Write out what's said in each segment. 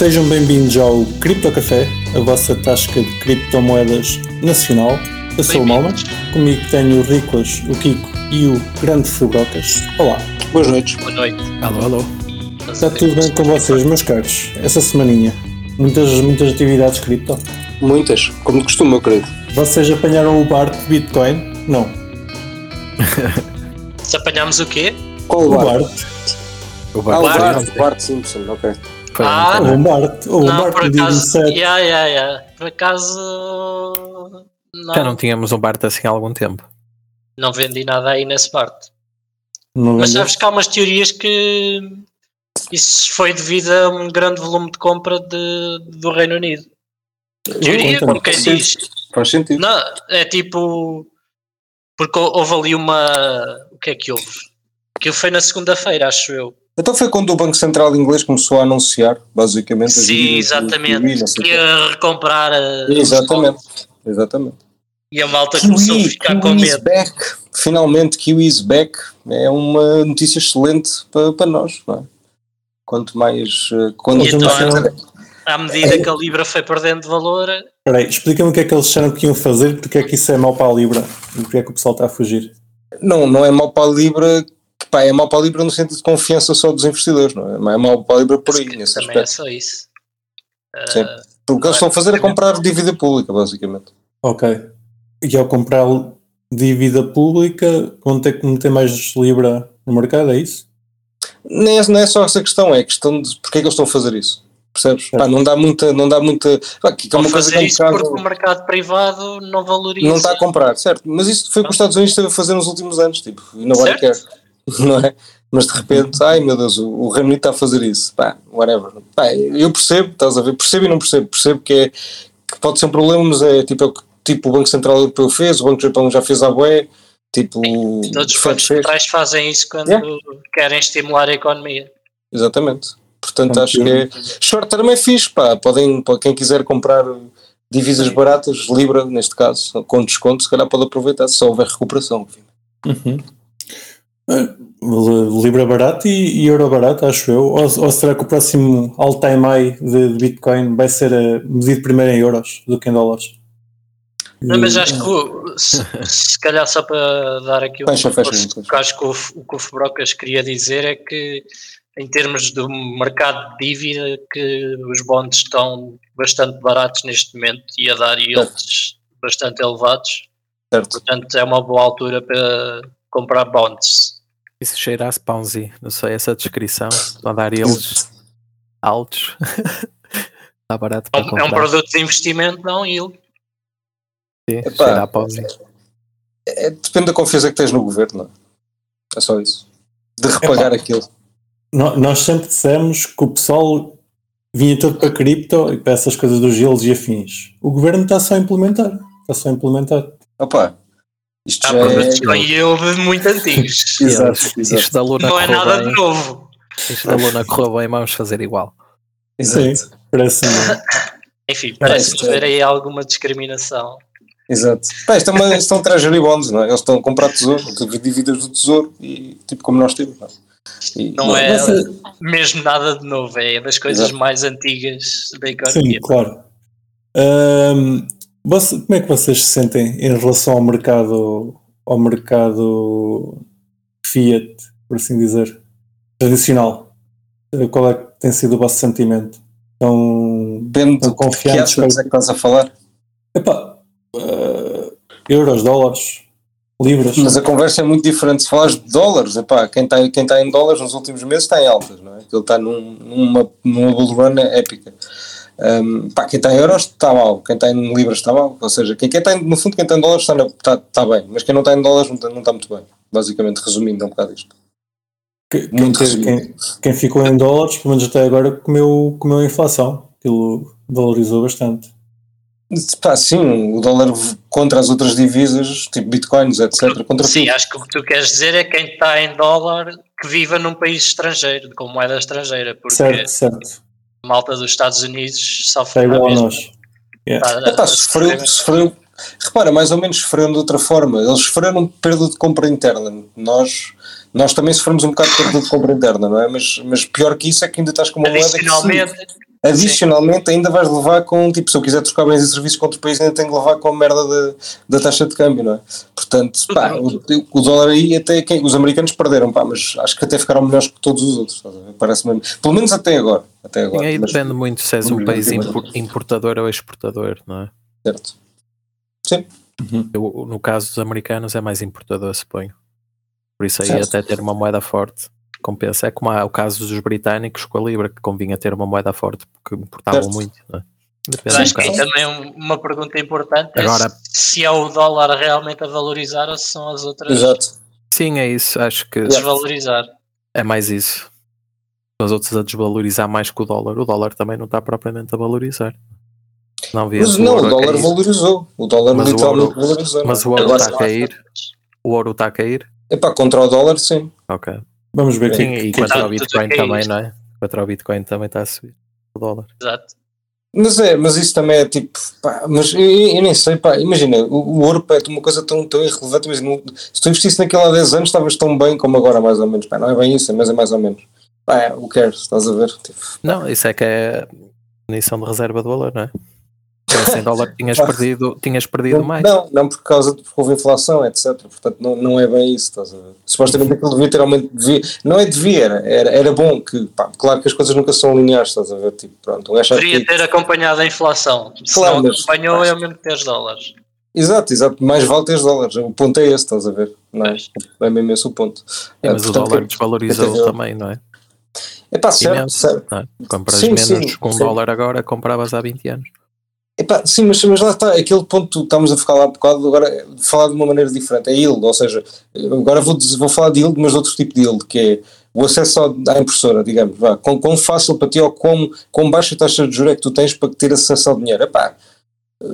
Sejam bem-vindos ao Cripto Café, a vossa tasca de criptomoedas nacional. Eu sou o Malma, comigo tenho o Riclas, o Kiko e o Grande Fubrocas. Olá. Boas noites. Boa noite. Alô, alô. Está tudo bem com vocês, meus caros? Essa semaninha, muitas, muitas atividades cripto. Muitas, como de costume, meu querido. Vocês apanharam o barco de Bitcoin? Não. Se apanhámos o quê? Qual O o bar? barco. O Ah, o Bart. Bart, o Bart Simpson, ok. Foi Ah, Ou um barco. Ou um não, barco por acaso. 27. Yeah, yeah, yeah. Por acaso. Não, Já não tínhamos um Bart assim há algum tempo. não vendi nada aí nesse parte. Não Mas sabes que há umas teorias que isso foi devido a um grande volume de compra de, do Reino Unido. Teoria, conta-me. como quem diz. Faz sentido. Não, é tipo. Porque houve ali uma. O que é que houve? Que foi na segunda-feira, acho eu. Então foi quando o Banco Central Inglês começou a anunciar, basicamente. as Sim, do exatamente. QE, não sei o Que ia recomprar a. Exatamente. Exatamente. E a malta começou a ficar com Kiwi is medo. back. Finalmente, Kiwi is back. É uma notícia excelente para, para nós. Não é? Quanto mais. eh, Quando E então, à medida que a Libra foi perdendo valor, Espera aí, explica-me o que é que eles disseram que iam fazer, porque é que isso é mau para a Libra e porque é que o pessoal está a fugir. não, não é mau para a Libra. Pá, é mau para a Libra no sentido de confiança só dos investidores, não é? Mas é mau para a Libra por aí, nesse também é aspecto. só isso. Sim. Ah, Porque o que eles estão a fazer é comprar dívida pública, basicamente. Ok. E ao comprar dívida pública, vão ter que meter mais Libra no mercado, é isso? Nem é, não é só essa questão, é a questão de porque é que eles estão a fazer isso. Percebes? Pá, não dá muita. Não dá muita pá, que é uma coisa que fazer é um isso bocado- porque o mercado privado não valoriza. não está a comprar, certo? Mas isso foi o que os Estados Unidos esteve a fazer nos últimos anos, tipo, e não vai quer, não é? Mas de repente, ai meu Deus, o, o Reino Unido está a fazer isso, pá, whatever. Pá, eu percebo, estás a ver, percebo e não percebo, percebo que, é, que pode ser um problema, mas é tipo, é o que tipo, o Banco Central Europeu fez, o Banco do Japão já fez a bué, tipo, Todos o os bancos centrais fazem isso quando Yeah. querem estimular a economia. Exatamente. Portanto, acho que é. Short term é fixe, pá. Podem, para quem quiser comprar divisas baratas, Libra, neste caso, com desconto, se calhar pode aproveitar, se houver recuperação. Uhum. Eh, Libra barato e, e euro barato, acho eu. Ou, ou será que o próximo all-time high de, de Bitcoin vai ser eh, medido primeiro em euros do que em dólares? Não, mas acho que se, se calhar só para dar aqui um Fecha, fecha, reforço, fecha. o que acho que o, o que o Fubrocas queria dizer é que em termos do mercado de dívida que os bonds estão bastante baratos neste momento e a dar yields bastante elevados, Certo. portanto é uma boa altura para comprar bonds. Isso cheirasse Ponzi. Não sei, essa descrição. Para dar eles altos. Está barato É para um, é um produto de investimento, não yield. Sim, Epá. cheira a Ponzi. É, depende da confiança que tens no governo, não é? É só isso. De repagar aquilo. No- Nós sempre dissemos que o pessoal vinha todo para cripto e para essas coisas dos yields e afins. O governo está só a implementar. Está só a implementar. Opa, isto Há já produtos com é. yield muito antigos. Exato, exato. Isto da Luna não é nada de bem. novo. Isto da Luna correu bem, vamos fazer igual. Sim, Exato. parece-me. Enfim, É, parece é- haver aí alguma discriminação. Exato. Pá, isto é uma, isto são treasury bonds, não é? Eles estão a comprar tesouro, dívidas do tesouro e tipo como nós temos, não é? E- Não é mesmo nada de novo, é das coisas Exato. mais antigas da Sim, economia. claro. Ahm, você- como é que vocês se sentem em relação ao mercado, ao mercado fiat, por assim dizer, tradicional? Eh, Qual é que tem sido o vosso sentimento? Estão, Depende estão de que é que estás a falar. Epá, eh, euros, dólares, libras? Mas a conversa é muito diferente. Se falares de dólares, epá, quem está quem tá em dólares nos últimos meses está em altas, não é? Ele está num, numa, numa bull run épica. Um, pá, quem está em euros está mal, quem está em libras está mal. Ou seja, quem, quem está em- no fundo, quem está em dólares está, na- está, está bem, mas quem não está em dólares não está, não está muito bem. Basicamente, resumindo é um bocado isto. Que- quem, quem- quem ficou em dólares, pelo menos até agora, comeu, comeu a inflação. Aquilo valorizou bastante. Pá, sim, o dólar contra as outras divisas, tipo bitcoins, etc. Contra Sim, tudo. acho que o que tu queres dizer é quem está em dólar que viva num país estrangeiro, com moeda estrangeira, porque Certo, certo. Malta dos Estados Unidos sofre igual a nós. Yeah. Está- Epá, sofreu, sofreu, repara, mais ou menos sofreram de outra forma. Eles sofreram perda de compra interna. Nós, nós também sofremos um bocado de perda de compra interna, não é? Mas, mas pior que isso é que ainda estás com uma moeda que Adicionalmente, adicionalmente ainda vais levar com, tipo, se eu quiser trocar bens e serviços com outro país, ainda tenho que levar com a merda de, da taxa de câmbio, não é? Portanto, pá, o, o dólar aí até quem, os americanos perderam, pá, mas acho que até ficaram melhores que todos os outros, parece-me, pelo menos até agora. Até agora E aí mas- depende muito se és um país importador ou exportador, não é? certo. Sim, Eu, no caso dos americanos é mais importador, suponho. Por isso aí Certo. até ter uma moeda forte compensa. É como há o caso dos britânicos com a Libra, que convinha ter uma moeda forte porque importavam Certo. muito. Não é? Mas Depende do acho que também um- uma pergunta importante é Agora- se, se é o dólar realmente a valorizar ou se são as outras exato. Sim, é isso. Acho que a desvalorizar. é mais isso. Os outros a desvalorizar mais que o dólar. O dólar também não está propriamente a valorizar. Não vi Mas não, o dólar valorizou. O dólar Mas o literalmente ouro- valorizou. mas não o é? ouro está a cair. O ouro está a cair. epá, contra o dólar, sim. Ok. Vamos ver Sim, aqui. e que- contra Tá o tudo Bitcoin a cair. também, não é? Contra o Bitcoin também está a subir. O dólar. Exato. Mas é, mas isso também é tipo, pá, mas eu, eu nem sei, pá, imagina, o, o ouro pá, é uma coisa tão, tão irrelevante, mas não- se tu investisse naquilo há 10 anos estavas tão bem como agora, mais ou menos, pá, não é bem isso, mas é mais ou menos. Pá, é, o que estás a ver? Tipo, Não, isso é que é definição de reserva de valor, não é? Com 100 dólares tinhas perdido, tinhas perdido não, mais. não, não por causa de houve inflação, etc. Portanto, não, não é bem isso, estás a ver? Supostamente aquilo devia ter aumento, devia, não é devia, era, era, era bom que, pá, claro que as coisas nunca são lineares, estás a ver? Tipo, pronto, um gajo Deveria que- ter acompanhado a inflação. Se Claro, não mas- acompanhou, é o mesmo que ter dólares. Exato, exato, mais vale ter dólares, o ponto é esse, estás a ver? Não é? É mesmo esse o ponto. Sim, É, mas o portanto, dólar que- desvalorizou que- também, não é? É pá, certo, certo. não é? Compras Sim, menos sim, com um sim. dólar agora, compravas há 20 anos. Epá, sim, mas, mas lá está, aquele ponto que estamos a falar há bocado, agora falar de uma maneira diferente, é yield, ou seja, agora vou, vou falar de yield, mas de outro tipo de yield, que é o acesso à impressora, digamos, vá, quão, quão fácil para ti ou quão, quão baixa taxa de juros é que tu tens para ter acesso ao dinheiro, epá,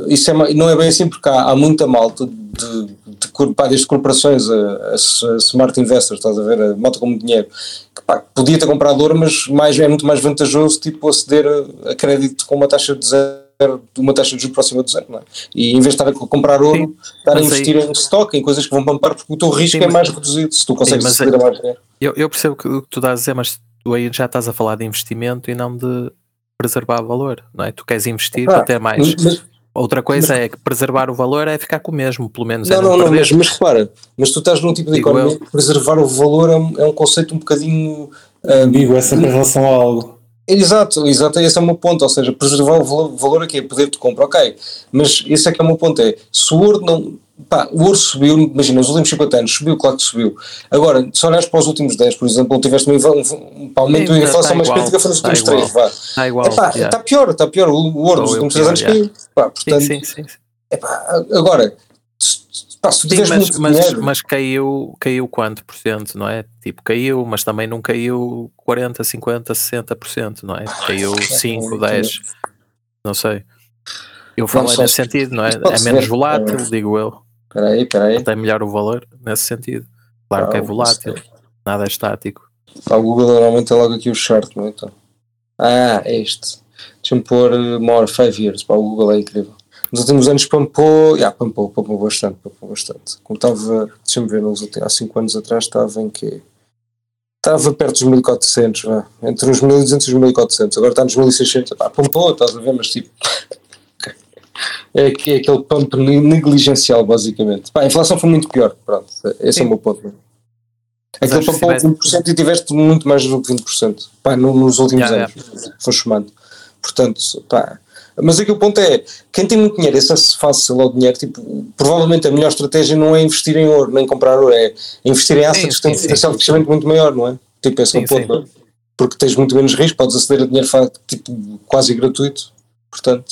isso é, não é bem assim porque há, há muita malta de, de, pá, desde corporações a, a, smart investors, estás a ver, a malta como dinheiro, que pá, podia ter comprado ouro, mas mais, é muito mais vantajoso tipo aceder a, a crédito com uma taxa de zero uma taxa de juros próxima de zero, não é? E em vez de estar a comprar ouro, Sim, estar a mas investir em stock, em coisas que vão pampar, porque o teu risco Sim, é mas- mais reduzido se tu consegues mas aceder a mais dinheiro. Eu, eu percebo que o que tu estás a dizer, mas tu aí já estás a falar de investimento e não de preservar valor, não é? Tu queres investir Ah, para ter mais. Mas- Outra coisa é que preservar o valor é ficar com o mesmo, pelo menos. não, é não, não, perder. mas, mas repara, mas tu estás num tipo de Digo economia que preservar o valor é um, é um conceito um bocadinho. ah, Amigo, é sempre em relação a algo. Exato, exato, esse é o meu ponto, ou seja, preservar o valor, aqui é poder de compra, ok, mas esse é que é o meu ponto, é, se o ouro não, pá, o ouro subiu, imagina, nos últimos 50 anos subiu, claro que subiu, agora, se olhares para os últimos 10, por exemplo, tiveste um, um, um aumento da inflação tá mais crítica foi nos tá últimos igual. 3, vá, Está igual. Epá, yeah. está pior, está pior, o ouro eu últimos 3 anos caiu, pá, sim, portanto, sim, sim. sim. epá, agora, se, pá, Sim, mas, mas, mas caiu, caiu quanto por cento, não é? Tipo, caiu, mas também não caiu 40, 50, 60%, não é? Caiu 5, 10, não sei. Eu falei só nesse se- sentido, não é? É menos volátil, é. digo eu. espera aí, espera aí, Até melhor o valor nesse sentido. Claro que é Ah, volátil, nada é estático. Pá, o Google normalmente tem logo aqui o chart, não é? Então. Ah, é este. Deixa-me pôr uh, more 5 years. Pá, o Google é incrível. Nos últimos anos pampou, yeah, pampou, pampou bastante, pampou bastante. Como estava, deixa-me ver, nos últimos, há 5 anos atrás estava em quê? Estava perto dos 1400, vá. entre os 1200 e os 1400. Agora está nos 1600. Pá, pampou, estás a ver, mas tipo. É, que- é aquele pump negligencial, basicamente. Pá, a inflação foi muito pior. Pronto, esse é Sim. o meu ponto. Aquele pampou tivesse- 20% e tiveste muito mais do que 20%. Pá, no- nos últimos Yeah, anos. Foi chamando. Portanto, pá. Mas aqui o ponto é, quem tem muito dinheiro, esse acesso fácil ao dinheiro, tipo, provavelmente a melhor estratégia não é investir em ouro, nem comprar ouro, é investir em assets que têm um sim, sim. potencial de crescimento muito maior, não é? Tipo, esse é o Sim, ponto. é? Porque tens muito menos risco, podes aceder a dinheiro tipo, quase gratuito. Portanto,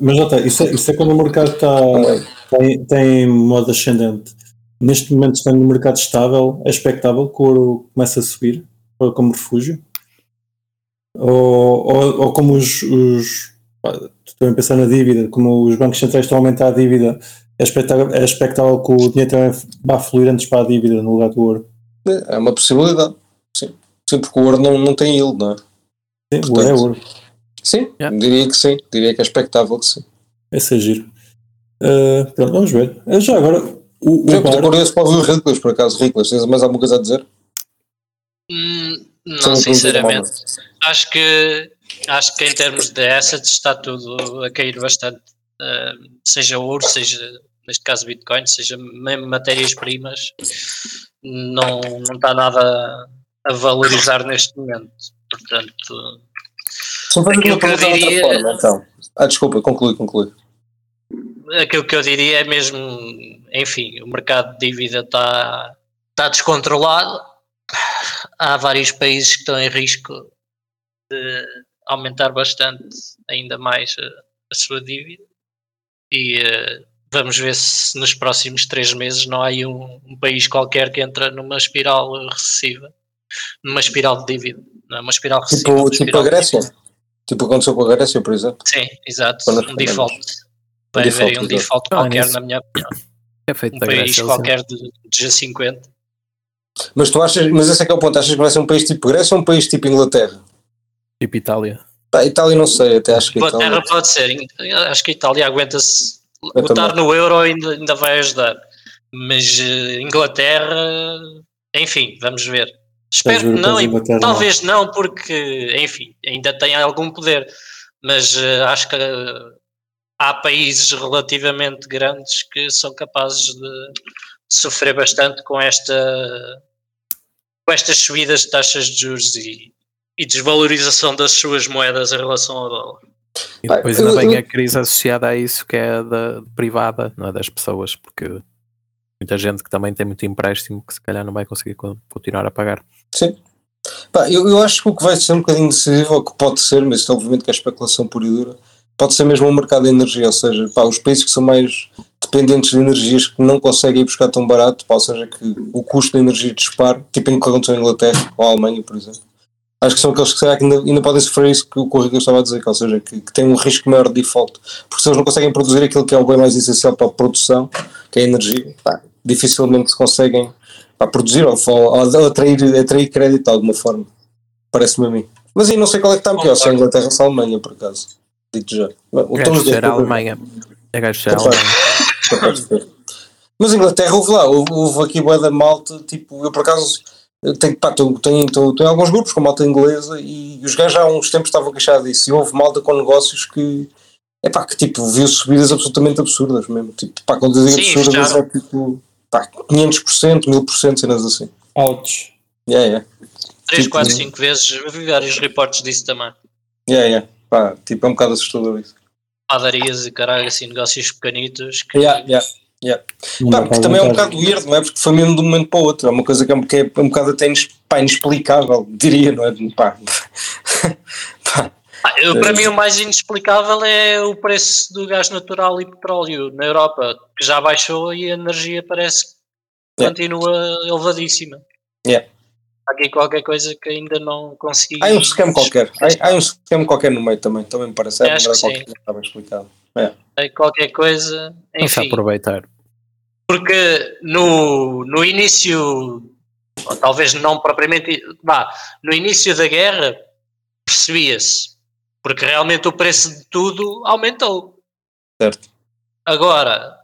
Mas já está, isso é, isso é quando o mercado está, tem, tem modo ascendente. Neste momento está no mercado estável, é expectável que o ouro comece a subir como refúgio? Ou, ou, ou como os, os estou a pensar na dívida, como os bancos centrais estão a aumentar a dívida, é expectável, é expectável que o dinheiro também vá fluir antes para a dívida no lugar do ouro. é uma possibilidade. Sim, sim porque o ouro não, não tem yield, não é? Sim, o ouro é ouro. Sim, Yeah. diria que sim. Diria que é expectável que sim. Esse é giro. Uh, pronto, vamos ver. Uh, Já agora, o, o Já bar- curioso para ouvir o Riclas, por acaso. Riclas, tens mais alguma coisa a dizer? Hum, não, sinceramente. Acho que acho que em termos de assets está tudo a cair bastante. Uh, seja ouro, seja neste caso Bitcoin, seja mesmo matérias-primas, não, não está nada a valorizar neste momento. Portanto, Só fazer Aquilo uma que eu de outra diria- forma, então. Ah, desculpa, conclui, conclui. aquilo que eu diria é mesmo, enfim, o mercado de dívida está, está descontrolado. Há vários países que estão em risco de aumentar bastante ainda mais a, a sua dívida e eh, vamos ver se nos próximos três meses não há aí um, um país qualquer que entra numa espiral recessiva, numa espiral de dívida, não é uma espiral recessiva. Tipo, tipo a Grécia? Tipo aconteceu com a Grécia, por exemplo? Sim, exato, Quando um default. Vai haver um default Ah, qualquer, na minha opinião. É feito Um país Grécia. qualquer de, de G50. Mas tu achas, mas esse é que é o ponto, achas que vai ser um país tipo Grécia ou um país tipo Inglaterra? Tipo Itália. Pá, Itália não sei, até acho que Inglaterra Itália. pode ser. Acho que a Itália aguenta-se. Também. no euro ainda, ainda vai ajudar. Mas eh, Inglaterra, enfim, vamos ver. Espero que não, e talvez não, porque, enfim, ainda tem algum poder. Mas eh, acho que eh, há países relativamente grandes que são capazes de, de sofrer bastante com esta com estas subidas de taxas de juros e, e desvalorização das suas moedas em relação ao dólar. E depois ainda vem a crise associada a isso que é da privada, não é das pessoas, porque muita gente que também tem muito empréstimo que se calhar não vai conseguir co- continuar a pagar. Sim. Pá, eu, eu acho que o que vai ser um bocadinho decisivo, ou que pode ser, mas isto obviamente que é especulação pura e dura, pode ser mesmo o mercado de energia, ou seja, pá, os países que são mais dependentes de energias que não conseguem ir buscar tão barato, pá, ou seja, que o custo da energia dispara, tipo em que aconteceu em Inglaterra ou a Alemanha, por exemplo. Acho que são aqueles que, que ainda, ainda podem sofrer isso que o Corrigo estava a dizer, que, ou seja, que, que têm um risco maior de default, porque se eles não conseguem produzir aquilo que é o bem mais essencial para a produção, que é a energia, pá, dificilmente se conseguem pá, produzir ou, ou, atrair, atrair crédito de alguma forma. Parece-me a mim. Mas aí não sei qual é que está pior, se é a Inglaterra ou se a Alemanha, por acaso. Dito já. O gajo de- ser a Alemanha. É gajo a. Alemanha. Mas Inglaterra, houve lá, houve, houve aqui boa da malta, tipo, eu por acaso tenho, pá, tenho, alguns grupos com malta inglesa e os gajos há uns tempos estavam a queixar disso e houve malta com negócios que, é pá, que tipo, viu subidas absolutamente absurdas mesmo, tipo, pá, quando eu digo Sim, absurdas é tipo, pá, 500%, 1000%, cenas assim. Ouch. Yeah, yeah, 3, Tipo- 4, 5 vezes, eu vi vários reportes disso também. yeah, yeah. Pá, tipo, é um bocado assustador isso. Padarias e caralho, assim, negócios pequenitos que Yeah, yeah, yeah. Pá, porque também é um bocado weird, não é? Porque foi mesmo de um momento para o outro. É uma coisa que é, que é um bocado até pá, inexplicável, diria, não é? Pá. Pá. Ah, eu, para mim o mais inexplicável é o preço do gás natural e petróleo na Europa, que já baixou e a energia parece que Yeah. continua elevadíssima. Yeah. Há aqui qualquer coisa que ainda não consegui. Há um scam qualquer. Há, há um scam qualquer no meio também. Também me parece. É melhor que qualquer sim. coisa, estava explicado. Há qualquer coisa. Vamos Enfim, aproveitar. porque no, no início, ou talvez não propriamente, vá, no início da guerra percebia-se, porque realmente o preço de tudo aumentou. Certo. Agora,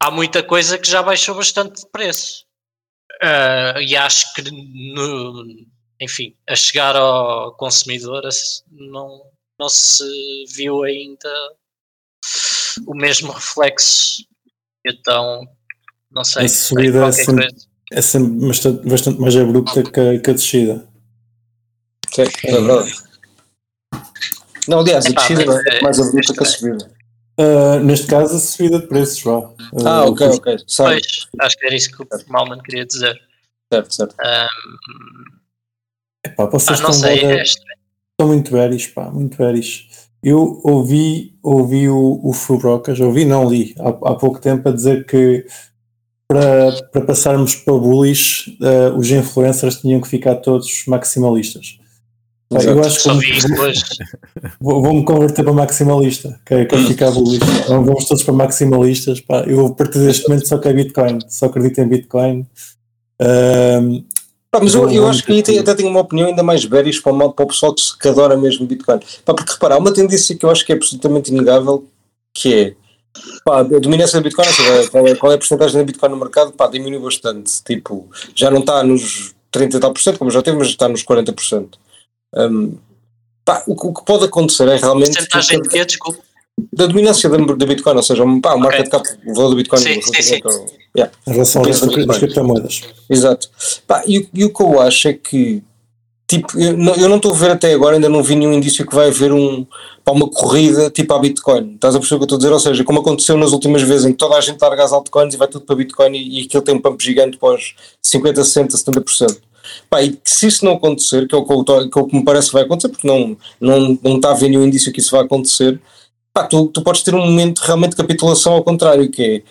há muita coisa que já baixou bastante de preço. Ah, e acho que, no- enfim, a chegar ao consumidor não, não se viu ainda o mesmo reflexo. Então, não sei. A subida é sempre-. É sempre bastante, bastante mais abrupta que a, que a descida. Sim, é verdade. Não, aliás, a descida mas, é mais eh, abrupta que a subida. Ah, neste caso, a subida de preços, vá. Ah, ok, ok. Sabe. Pois, acho que era isso que o Malman queria dizer. Certo, certo. Ah, Epá, ah, vocês não estão, sei, é estão muito veris, pá, muito veris. Eu ouvi, ouvi o, o Fubrocas, ouvi, não li, há, há pouco tempo a dizer que para, para passarmos para bullish, ah, os influencers tinham que ficar todos maximalistas. Eu acho que vou- vou- vou-me converter para maximalista, que é, que é ficar bullish. Então, vamos todos para maximalistas. Pá. Eu, a partir deste momento, só quero Bitcoin, só acredito em Bitcoin. Ahm, Pá, mas eu, eu acho que aí até tenho uma opinião ainda mais bearish para o, mal- para o pessoal que, se- que adora mesmo Bitcoin. Pá, porque repara, há uma tendência que eu acho que é absolutamente inegável, que é pá, a dominância da Bitcoin, seja, qual é, qual é a porcentagem da Bitcoin no mercado, pá, diminuiu bastante. Tipo, já não está nos 30 e tal por cento, como já teve, mas está nos 40%. Um, Pá, o, que- o que pode acontecer é realmente Porcentagem de quê? Desculpa. Da dominância da, da Bitcoin, ou seja, pá, o market cap, o valor do Bitcoin. Sim, sim, sim. Yeah. Em relação bem. criptomoedas. Exato. Pá, e, o- e o que eu acho é que, tipo, eu não eu não estou a ver até agora, ainda não vi nenhum indício que vai haver um, pá, uma corrida tipo à Bitcoin. Estás a perceber o que eu estou a dizer? Ou seja, como aconteceu nas últimas vezes em que toda a gente larga as altcoins e vai tudo para Bitcoin e, e aquilo tem um pump gigante para os 50, 60, 70%. Pá, e que se isso não acontecer, que é o que, eu que é o que me parece que vai acontecer, porque não, não, não está a haver nenhum indício que isso vai acontecer, pá, tu, tu podes ter um momento realmente de capitulação ao contrário, que é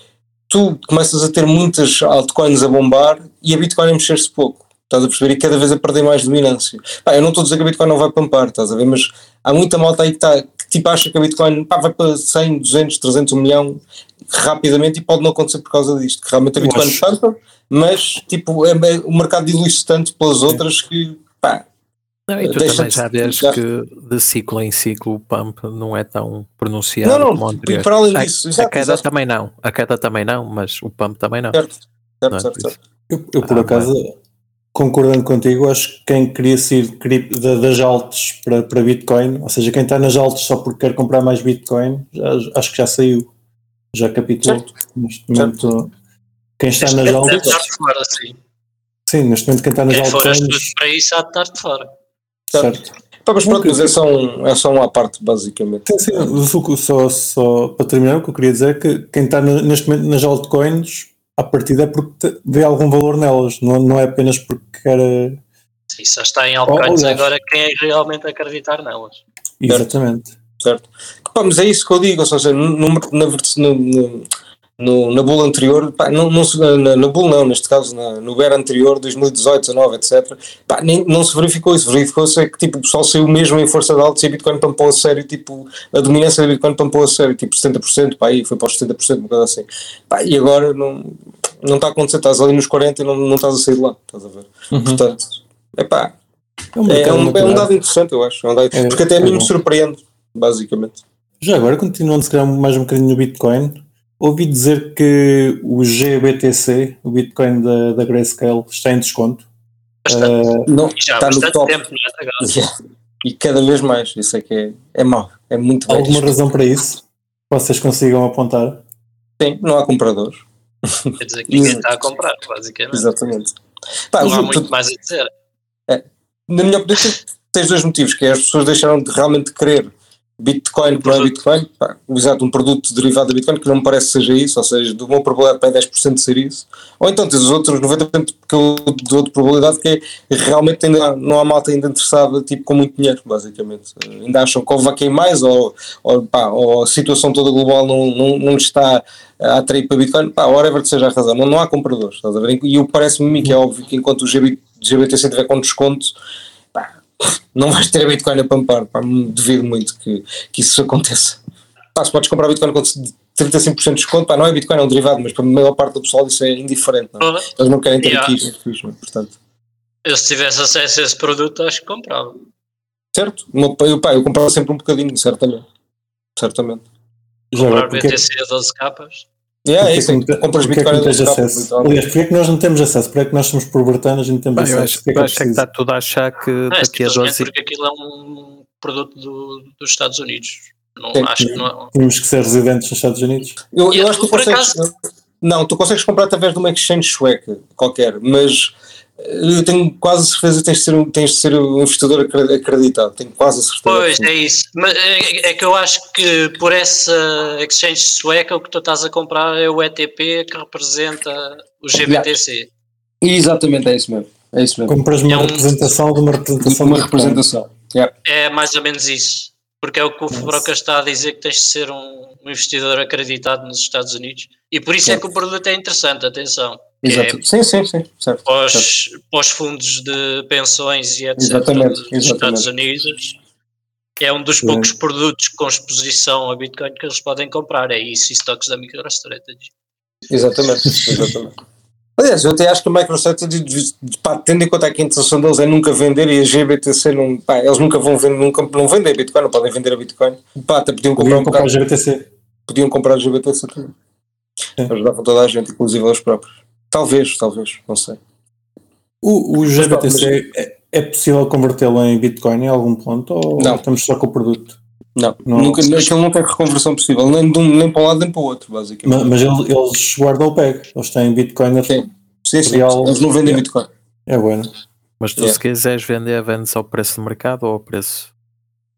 tu começas a ter muitas altcoins a bombar e a Bitcoin a mexer-se pouco. Estás a perceber? E cada vez a perder mais dominância. Pá, eu não estou a dizer que a Bitcoin não vai pampar, estás a ver? Mas há muita malta aí que, está, que tipo acha que a Bitcoin pá, vai para 100, 200, 300, 1 milhão rapidamente e pode não acontecer por causa disto. Que realmente a Bitcoin pampa, mas tipo, é, é- o mercado dilui-se tanto pelas outras que pá, Não, e tu Deixa também de- já vês já- que de ciclo em ciclo o pump não é tão pronunciado Não, não, como o anterior. para além A- disso, a, exato, queda exato. também não, a queda também não, mas o pump também não. certo, certo, Não é certo, certo. Eu, eu, por Ah, acaso, concordando contigo, acho que quem queria sair das altas para, para Bitcoin, ou seja, quem está nas altas só porque quer comprar mais Bitcoin, já- acho que já saiu, já capitulou. Certo. Neste momento, quem está nas Deve altas, de sim. neste momento quem está nas Quem for altcoins, estudo para isso há de estar de fora. Certo. Pá, mas pronto, mas é só, um, é só um à parte, basicamente. Sim, sim, só, só para terminar, o que eu queria dizer é que quem está neste momento nas altcoins, à partida é porque vê algum valor nelas, não, não é apenas porque quer. eh, Sim, só está em altcoins Oh, agora quem é realmente acreditar nelas. Exatamente. certo? Pá, mas é isso que eu digo, ou seja, no, no- na, no, na bull anterior, pá, não, não se- na, na bull não, neste caso na, no bear anterior, 2018, 19, etc, pá, nem, não se verificou isso, verificou-se é que tipo, o pessoal saiu mesmo em força de alta e a Bitcoin pampou a sério, tipo, a dominância da Bitcoin pampou a sério, tipo 70%, pá, aí foi para os 70%, uma coisa assim. Pá, e agora não, não está a acontecer, estás ali nos 40 e não, não estás a sair de lá, estás a ver? Portanto, é pá, É um é, um, é um dado interessante, eu acho, é um dado- É, porque até a mim bom. me surpreende, basicamente. Já agora, continuando se calhar mais um bocadinho no Bitcoin, ouvi dizer que o GBTC, o Bitcoin da, da Grayscale, está em desconto. Bastante. Não, já há está no bastante top. tempo, não é? Yeah. E cada vez mais, isso é que é, é mau, é muito Há alguma razão para isso? Vocês consigam apontar? Sim, não há compradores. Quer dizer que ninguém está a comprar, basicamente. Exatamente. Pá, Não há tu- muito mais a dizer. na minha opinião, tu- tens dois motivos, que é as pessoas deixaram de realmente querer Bitcoin que não é. Bitcoin, pá, exato, um produto derivado da Bitcoin que não me parece que seja isso, ou seja, de uma probabilidade para 10% de ser isso, ou então tens os outros 90% que eu de outra probabilidade que é realmente ainda não há malta ainda interessada, tipo com muito dinheiro, basicamente. Eh, Ainda acham que houve a quem mais, ou, ou, pá, ou a situação toda global não, não, não está a atrair para Bitcoin, pá, whatever que seja a razão, não, não há compradores, estás a ver? E parece-me que é óbvio que enquanto o GB, GBTC estiver com desconto, não vais ter a Bitcoin a pampar, pá, devido muito que, que isso aconteça. Pá, se podes comprar Bitcoin com 35% de desconto, pá, não é Bitcoin, é um derivado, mas para a maior parte do pessoal isso é indiferente, não é? Eles não querem ter Yeah. aqui é? portanto. Eu se tivesse acesso a esse produto, acho que comprava. Certo? O meu pai- Eu, pá, eu comprava sempre um bocadinho, certamente. Certamente. Comprar BTC a 12 capas. Yeah, é porque, isso, é que tu compras porque é que Bitcoin não a tens 12 capas, acesso? Aliás, porque é que nós não temos acesso? Porque é que nós somos probertanos e não temos Bem, eu acesso? acho, Porque é que eu é acho que está tudo a achar que Não é daqui a simplesmente 12 porque aquilo é um produto do- dos Estados Unidos. Não, Sim. acho que não é. Temos que ser residentes nos Estados Unidos. Eu, eu acho que tu consegues. Não, tu consegues comprar através de uma exchange sueca qualquer, mas eu tenho quase certeza que tens de ser, um- tens de ser um investidor acre- acreditado. Tenho quase a certeza. Pois, é isso. Mas é, é que eu acho que por essa exchange sueca o que tu estás a comprar é o ETP que representa o GBTC. Exatamente, é isso mesmo. É isso mesmo. Compras uma É um- representação de uma representação Uma representação. Yeah. É mais ou menos isso. Porque é o que o Broca está a dizer que tens de ser um, um investidor acreditado nos Estados Unidos. E por isso é que o produto é interessante, atenção. Exato. É Sim, sim, sim. Certo. para certo. os fundos de pensões e etc. Exatamente, dos exatamente. Estados Unidos. É um dos Sim. poucos produtos com exposição a Bitcoin que eles podem comprar. É isso e stocks da MicroStrategy. Exatamente. Exatamente. Aliás, eu até acho que a MicroStrategy, pá, tendo em conta que a intenção deles é nunca vender e a GBTC não, pá, eles nunca vão vender, nunca não vendem a Bitcoin, não podem vender a Bitcoin. Pá, até podiam comprar Podiam um comprar bocado, GBTC. podiam comprar a GBTC também. Sim. Ajudavam toda a gente, inclusive eles próprios. Talvez, talvez, não sei. O, o Mas, GBTC é, é possível convertê-lo em Bitcoin em algum ponto ou Não. estamos só com o produto? Não, Não. nunca, aquilo não tem reconversão possível, nem, de um, nem para um lado nem para o outro, basicamente. Ma- Mas, eles, eles guardam o PEG, eles têm Bitcoin. Sim. Sim, sim, Real- eles não vendem Yeah. Bitcoin. É bueno. Mas tu Yeah. se quiseres vender, vendes ao preço de mercado ou ao preço.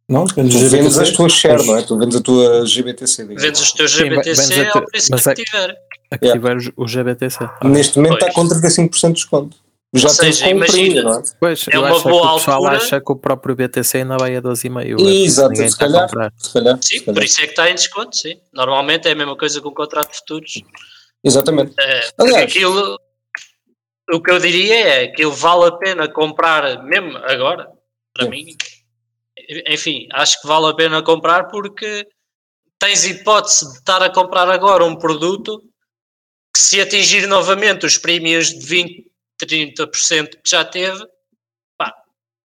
Não? Depende Tu vendes as tuas share, não é? Tu vendes a tua GBTC. digamos. Vendes os teus Sim, GBTC vendes a ao preço mas que é- tiver. A que Yeah. tiver o GBTC. Neste momento Pois. está com 35% de desconto. Já Ou seja, um imagina- não é? Pois, É uma boa o pessoal altura. acha que o próprio BTC ainda vai a 12,5. é Exato, ninguém se está a calhar. comprar. Se calhar. Sim, se calhar. por isso é que está em desconto, sim. Normalmente é a mesma coisa com o contrato de futuros. Exatamente. É, Aliás- aquilo, o que eu diria é que vale a pena comprar, mesmo agora, para Sim. mim, enfim, acho que vale a pena comprar porque tens hipótese de estar a comprar agora um produto que se atingir novamente os prémios de 20, 30% que já teve, pá,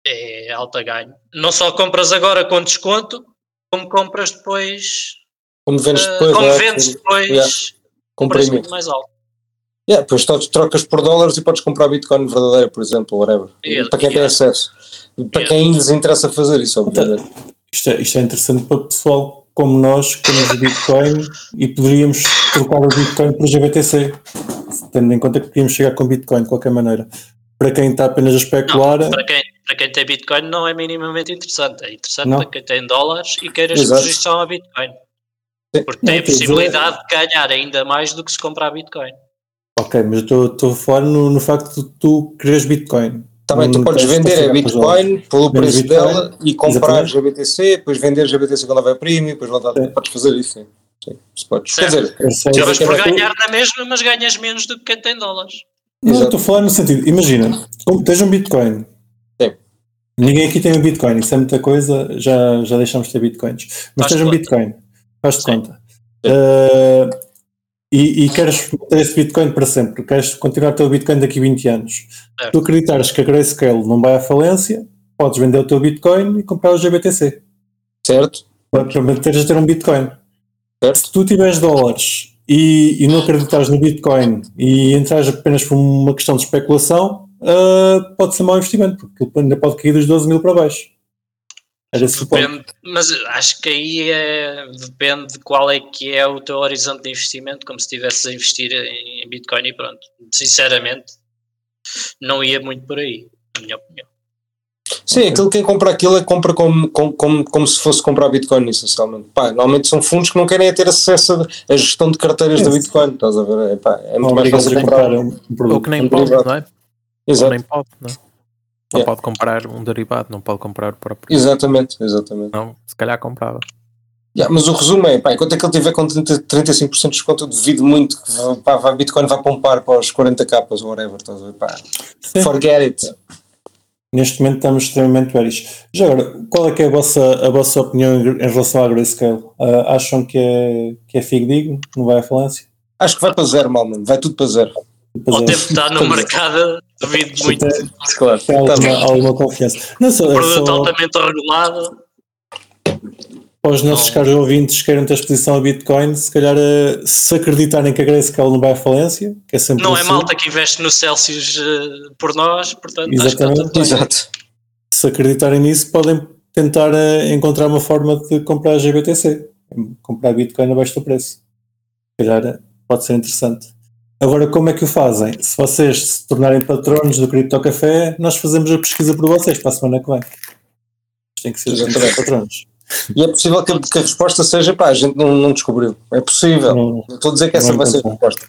é alta ganho. Não só compras agora com desconto, como compras depois, Como vendes eh, depois. como é, vendes depois Yeah. com preço mais alto. Yeah, depois tu trocas por dólares e podes comprar Bitcoin verdadeiro, por exemplo, whatever. Yeah, para quem tem yeah. acesso. Para Yeah. quem lhes interessa fazer isso, obviamente. Isto é, isto é interessante para o pessoal como nós, que temos o Bitcoin e poderíamos trocar o Bitcoin por GBTC, tendo em conta que podíamos chegar com Bitcoin de qualquer maneira. Para quem está apenas a especular, Para quem, para quem tem Bitcoin não é minimamente interessante. É interessante Não. para quem tem dólares e queira exposição a Bitcoin. Porque tem Não, a dizer- possibilidade de ganhar ainda mais do que se comprar Bitcoin. ok, mas eu estou- estou a falar no, no facto de tu quereres Bitcoin. Também tu podes vender a. Bitcoin pelo preço Bitcoin, dela e comprar exatamente. GBTC, depois vender GBTC quando houver prémio, depois voltar. Sim. Podes fazer isso, sim. sim. Isso podes. Acabas que por ganhar na mesma, mas ganhas menos do que quem tem dólares. Não, Exato. estou a falar no sentido, imagina, como tens um Bitcoin. Sim. Ninguém aqui tem um Bitcoin, isso é muita coisa, já, já deixamos de ter Bitcoins. Mas Faz tens um. Bitcoin, faz-te conta. Uh, e, e queres ter esse Bitcoin para sempre, queres continuar a ter o Bitcoin daqui a 20 anos. Certo. Tu acreditares que a Grayscale não vai à falência, podes vender o teu Bitcoin e comprar o GBTC. certo? Para manteres a ter um Bitcoin. Certo. Se tu tiveres dólares e, e não acreditares no Bitcoin e entrares apenas por uma questão de especulação, ah, pode ser mau investimento, porque ele ainda pode cair dos 12 mil para baixo. Era esse o ponto. Depende, mas acho que aí é, depende de qual é que é o teu horizonte de investimento, como se estivesses a investir em, em Bitcoin e pronto. Sinceramente, não ia muito por aí, na minha opinião. Sim, aquilo quem compra aquilo é compra como, como, como, como se fosse comprar Bitcoin, essencialmente. Pá, normalmente são fundos que não querem é ter acesso à gestão de carteiras da Sim. Bitcoin, estás a ver? É, pá, é muito mais fácil comprar. um, um Ou produto. que nem um pode, não é? Ou Exato, nem pode, não é? Não Yeah. pode comprar um derivado, não pode comprar o próprio. exatamente, exatamente. Não, se calhar comprava. Yeah, mas o resumo é, pá, enquanto é que ele tiver com 30, 35% de desconto, eu duvido muito que pá, vai- Bitcoin vai pompar para os 40 capas ou whatever, estás a ver? Pá, Sim. forget it. Neste momento estamos extremamente bearish. Já agora, qual é que é a vossa, a vossa opinião em em relação à Grayscale? Ah, acham que é, que é digno? Não vai à falência? Acho que vai para zero, mal, mano. vai tudo para zero. Depois Ao é- tempo de estar no mercado, duvido muito. Tem- Claro. tem alguma, alguma confiança. Não, só, é Produto só altamente regulado, para os nossos Não. caros ouvintes que queiram ter exposição a Bitcoin, se calhar eh, se acreditarem que a Grayscale não vai à falência, que é sempre não é assim, malta que investe no Celsius eh, por nós, portanto que Exatamente. Exato. se acreditarem nisso, podem tentar eh, encontrar uma forma de comprar GBTC, comprar Bitcoin abaixo do preço. Se calhar pode ser interessante. Agora, como é que o fazem? Se vocês se tornarem patronos do Cripto Café, nós fazemos a pesquisa por vocês para a semana que vem. Tem que ser, Exatamente. patronos. E é possível que, a- que a resposta seja, pá, a gente não, não descobriu. É possível. Não, Não- estou a dizer que essa vai ser a resposta.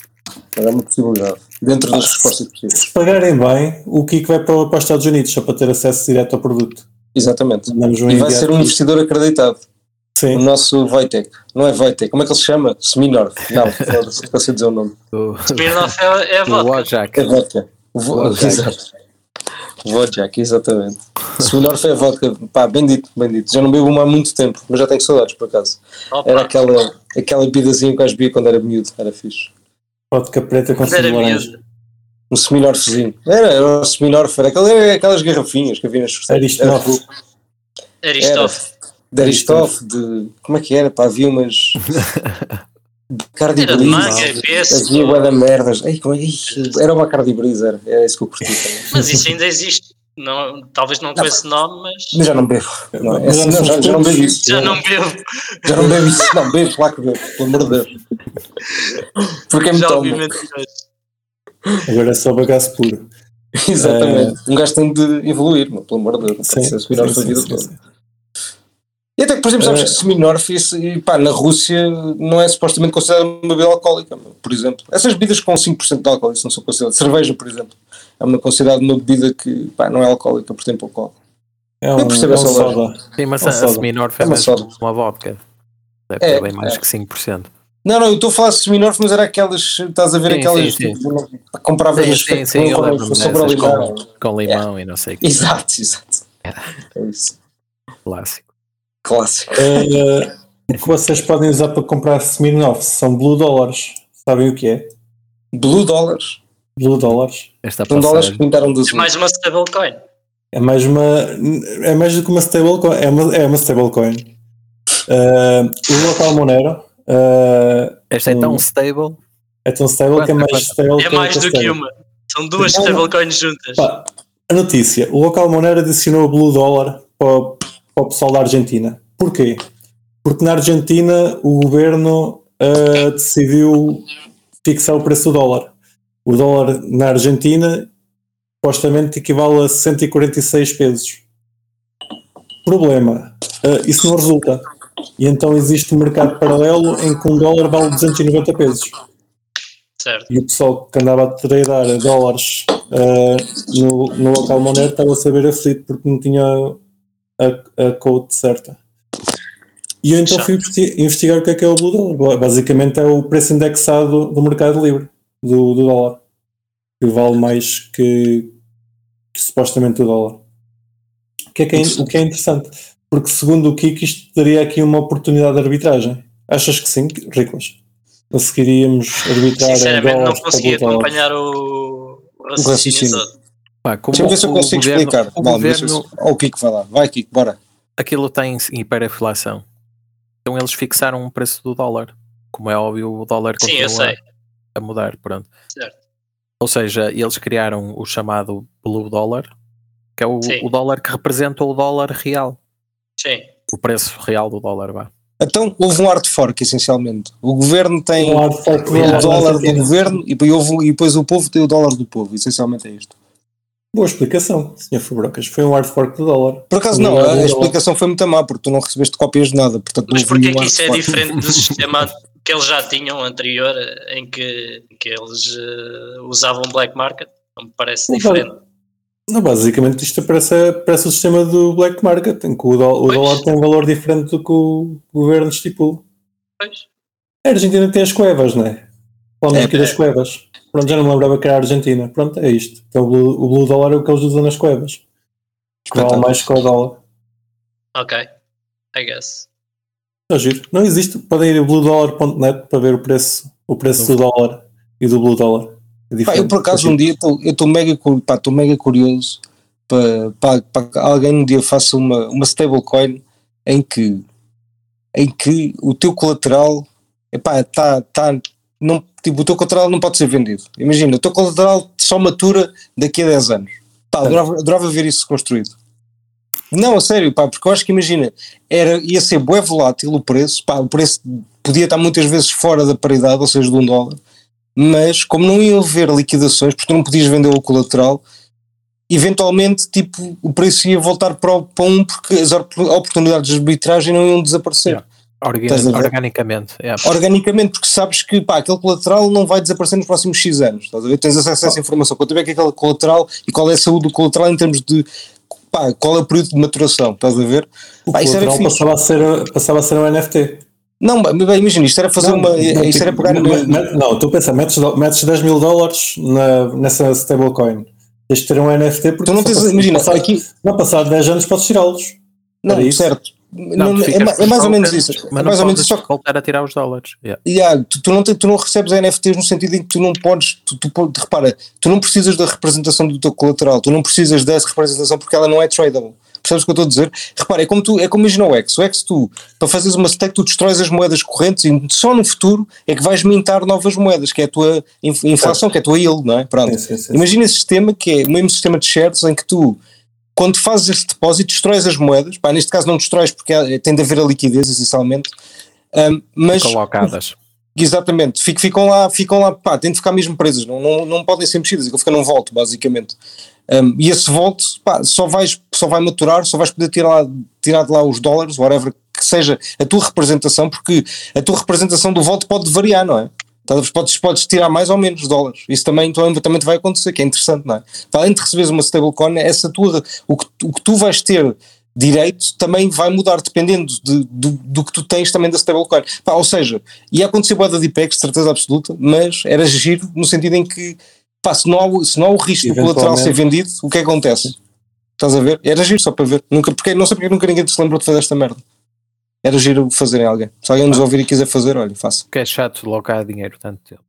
Mas é uma possibilidade. Dentro das respostas possíveis. se pagarem bem, o Kiko vai para, para os Estados Unidos só para ter acesso direto ao produto. Exatamente. E vai ser um investidor acreditado. O Sim, nosso Wojtek. Não é Wojtek. Como é que ele se chama? Seminor. Não, não sei dizer o nome. Smirnoff é, é vodka. Wojak. É vodka. O. Exato. Wojak, exatamente. Seminor foi a vodka. Pá, bendito, bendito. Já não bebo uma há muito tempo, mas já tenho saudades, por acaso. Opa, Era aquela, aquela bebidazinha que eu bebia quando era miúdo. Era fixe. vodka preta com quando sumo era de laranja. miúdo. Um Seminorfzinho. Era, era o Seminorf. Era aquela- era aquelas garrafinhas que havia nas Era isto, Era não. fu- Aristof. De Aristof, de. Como é que era? Pá, havia umas. de Cardi Era de Breeze. manga, peso. Havia bué da merdas. Ei, como é? Era uma Cardi Breeze, era. Isso que eu curti também. Mas isso ainda existe. Não, talvez não com esse nome, mas. Mas já não bebo. Não, é Mas assim, já não, já, já não bebo isso. Já não bebo. Já não bebo isso. Não, bebo, claro que bebo, pelo amor de Deus. Porque é mentiras. Agora é só bagaço puro. Exatamente. Um gajo tem de evoluir, meu, pelo amor de Deus. Não pode ser subir a sua vida sim, toda. E até que, por exemplo, sabes Eh, que Smirnoff, isso, e, pá, na Rússia não é supostamente considerada uma bebida alcoólica, por exemplo. Essas bebidas com 5% de álcool, isso não são consideradas. Cerveja, por exemplo, é uma considerada uma bebida que pá, não é alcoólica, por tem pouco álcool. É um, Eu percebo é um essa soda. Sim, mas Uma a, a. Smirnoff É é uma soda. uma vodka. Deve É, ter bem mais é. que 5%. Não, não, eu estou a falar de Smirnoff, mas era aquelas, estás a ver Sim, aquelas, sim, sim. tipo, comprava Sim, sim, sim, eu limão. com, com limão e não sei o que. Exato, exato. É isso. Clássico. Clássico. O que vocês podem usar para comprar Smirnoff são Blue Dólares. Sabem o que é? Blue Dólares. Blue Dólares. Esta São dólares que pintaram de É mais uma stablecoin. É mais uma. É mais do que uma stablecoin. É uma, é uma stablecoin. Eh, o local Monero eh, Esta é tão Hum. stable. é tão stable que é mais Quanto- stable É que mais do que stable. uma. São duas stablecoins juntas. Pá, a notícia: o local Monero adicionou o Blue Dollar para, o- para o pessoal da Argentina. Porquê? Porque na Argentina o governo ah, decidiu fixar o preço do dólar. O dólar na Argentina supostamente equivale a 146 pesos. Problema: ah, isso não resulta. E então existe um mercado paralelo em que um dólar vale 290 pesos Certo. e o pessoal que andava a tradar dólares ah, no, no local Monero estava a saber aflito porque não tinha a, a code certa. E eu então fui investi- investigar o que é que é o Blue Dollar. Basicamente é o preço indexado do mercado livre do, do dólar, que vale mais que, que supostamente o dólar. O que, é que é, o que é interessante, porque segundo o Kiko isto daria aqui uma oportunidade de arbitragem. Achas que sim, Riclas? Conseguiríamos arbitrar Sinceramente, não consegui acompanhar o, o raciocínio. Pá, como Deixa eu ver se eu consigo governo- explicar. O Mal, governo, o Kiko, vai lá. Vai, Kiko, bora. aquilo tem hiperinflação. Então eles fixaram o preço do dólar. Como é óbvio, o dólar Sim, eu continua sei. a mudar. Pronto. Certo. Ou seja, eles criaram o chamado Blue Dollar, que é o, Sim. o dólar que representa o dólar real. Sim. O preço real do dólar. Vá. Então, houve um hard fork, essencialmente. O governo tem Um o dólar do governo e houve- e depois o povo tem o dólar do povo. Essencialmente é isto. Boa explicação, Sr. Fabrocas. Foi um hard fork do dólar. Por acaso não, a, do a explicação foi muito má, porque tu não recebeste cópias de nada. Portanto, Mas porquê nenhum que isso é diferente do sistema que eles já tinham anterior, em que, que eles eh, usavam black market? Não me parece Não, diferente. Não, basicamente isto parece, parece o sistema do black market, em que o, dó- o dólar tem um valor diferente do que o governo estipula. Pois. A Argentina tem as cuevas, não é? Falamos É, aqui das é. cuevas. Pronto, já não me lembrava que era a Argentina. Pronto, é isto. Então, o, blue, o blue dólar é o que eles usam nas cuevas. Que vale mais que o dólar. Ok. I guess. Está giro. Não existe. Podem ir a bluedollar.net para ver o preço, o preço do dólar e do blue dólar. É Pá, eu por acaso um dia estou- eu estou mega, pá, mega curioso para, para, para que alguém um dia faça uma, uma stablecoin em que, em que o teu colateral epá, tá, tá, não, tipo, o teu colateral não pode ser vendido. Imagina, o teu colateral só matura daqui a 10 anos. Pá, adorava, adorava ver isso construído. Não, a sério, pá, porque eu acho que imagina, era, ia ser bué volátil o preço, pá, o preço podia estar muitas vezes fora da paridade, ou seja, de um dólar, mas como não ia haver liquidações, porque tu não podias vender o colateral, eventualmente tipo, o preço ia voltar para, o, para um porque as op- oportunidades de arbitragem não iam desaparecer. Yeah. Orga- Estás a ver? organicamente. é. Organicamente, porque sabes que pá, aquele colateral não vai desaparecer nos próximos X anos. Estás a ver? Tens acesso a essa informação. Quando tiver que aquele colateral e qual é a saúde do colateral em termos de pá, qual é o período de maturação. Estás a ver? O Pá, isso era colateral passava a, ser, passava a ser um NFT. Não, bem, imagina, isto era fazer Não, uma. não, Isto era tipo, pegar. me- me- Não, tu pensa, metes, metes 10 mil dólares na, nessa stablecoin. Tens de ter um NFT porque Tu não tens. passa- Imagina, passado, aqui. não passado 10 anos podes tirá-los. Não, Era certo. Não, tu é, é mais ou menos isso. É Mas mais não ou menos isso. Só que voltar a tirar os dólares. Yeah. Yeah, tu, tu não te- tu não recebes NFTs no sentido em que tu não podes, tu, tu repara, tu não precisas da representação do teu colateral, tu não precisas dessa representação porque ela não é tradable. Percebes o que eu estou a dizer? Repara, é como tu, é como imagina o X. O X, tu, para fazeres uma stake, tu destróis as moedas correntes e só no futuro é que vais mintar novas moedas, que é a tua inf- inflação, que é a tua yield, não é? Pronto. Imagina esse sistema que é o mesmo sistema de shares em que tu quando fazes esse depósito, destróis as moedas. Pá, neste caso não destróis porque há- tem de haver a liquidez, essencialmente. Um, mas Colocadas. Exatamente, Fic- ficam lá, ficam lá, pá, têm de ficar mesmo presas, não, não, não podem ser mexidas, aquilo fica num volto, basicamente. Um, e esse volto, pá, só, vais, só vai maturar, só vais poder tirar, tirar de lá os dólares, whatever que seja a tua representação, porque a tua representação do voto pode variar, não é? Ver? Podes, podes tirar mais ou menos dólares. Isso também, também, também te vai acontecer, que é interessante, não é? Além de receberes uma stablecoin, essa tua, o, que, o que tu vais ter direito também vai mudar dependendo de- do, do que tu tens também da stablecoin. Pá, ou seja, ia acontecer boa da DPEX, de certeza absoluta, mas era giro no sentido em que pá, se, não há, o- se não há o risco do colateral ser vendido, o que é que acontece? Estás a ver? Era giro só para ver. Nunca, porque, não sei porque nunca ninguém se lembrou de fazer esta merda. Era giro fazerem alguém. Se alguém nos ouvir e quiser fazer, olha, faça. Que é chato locar dinheiro tanto tempo.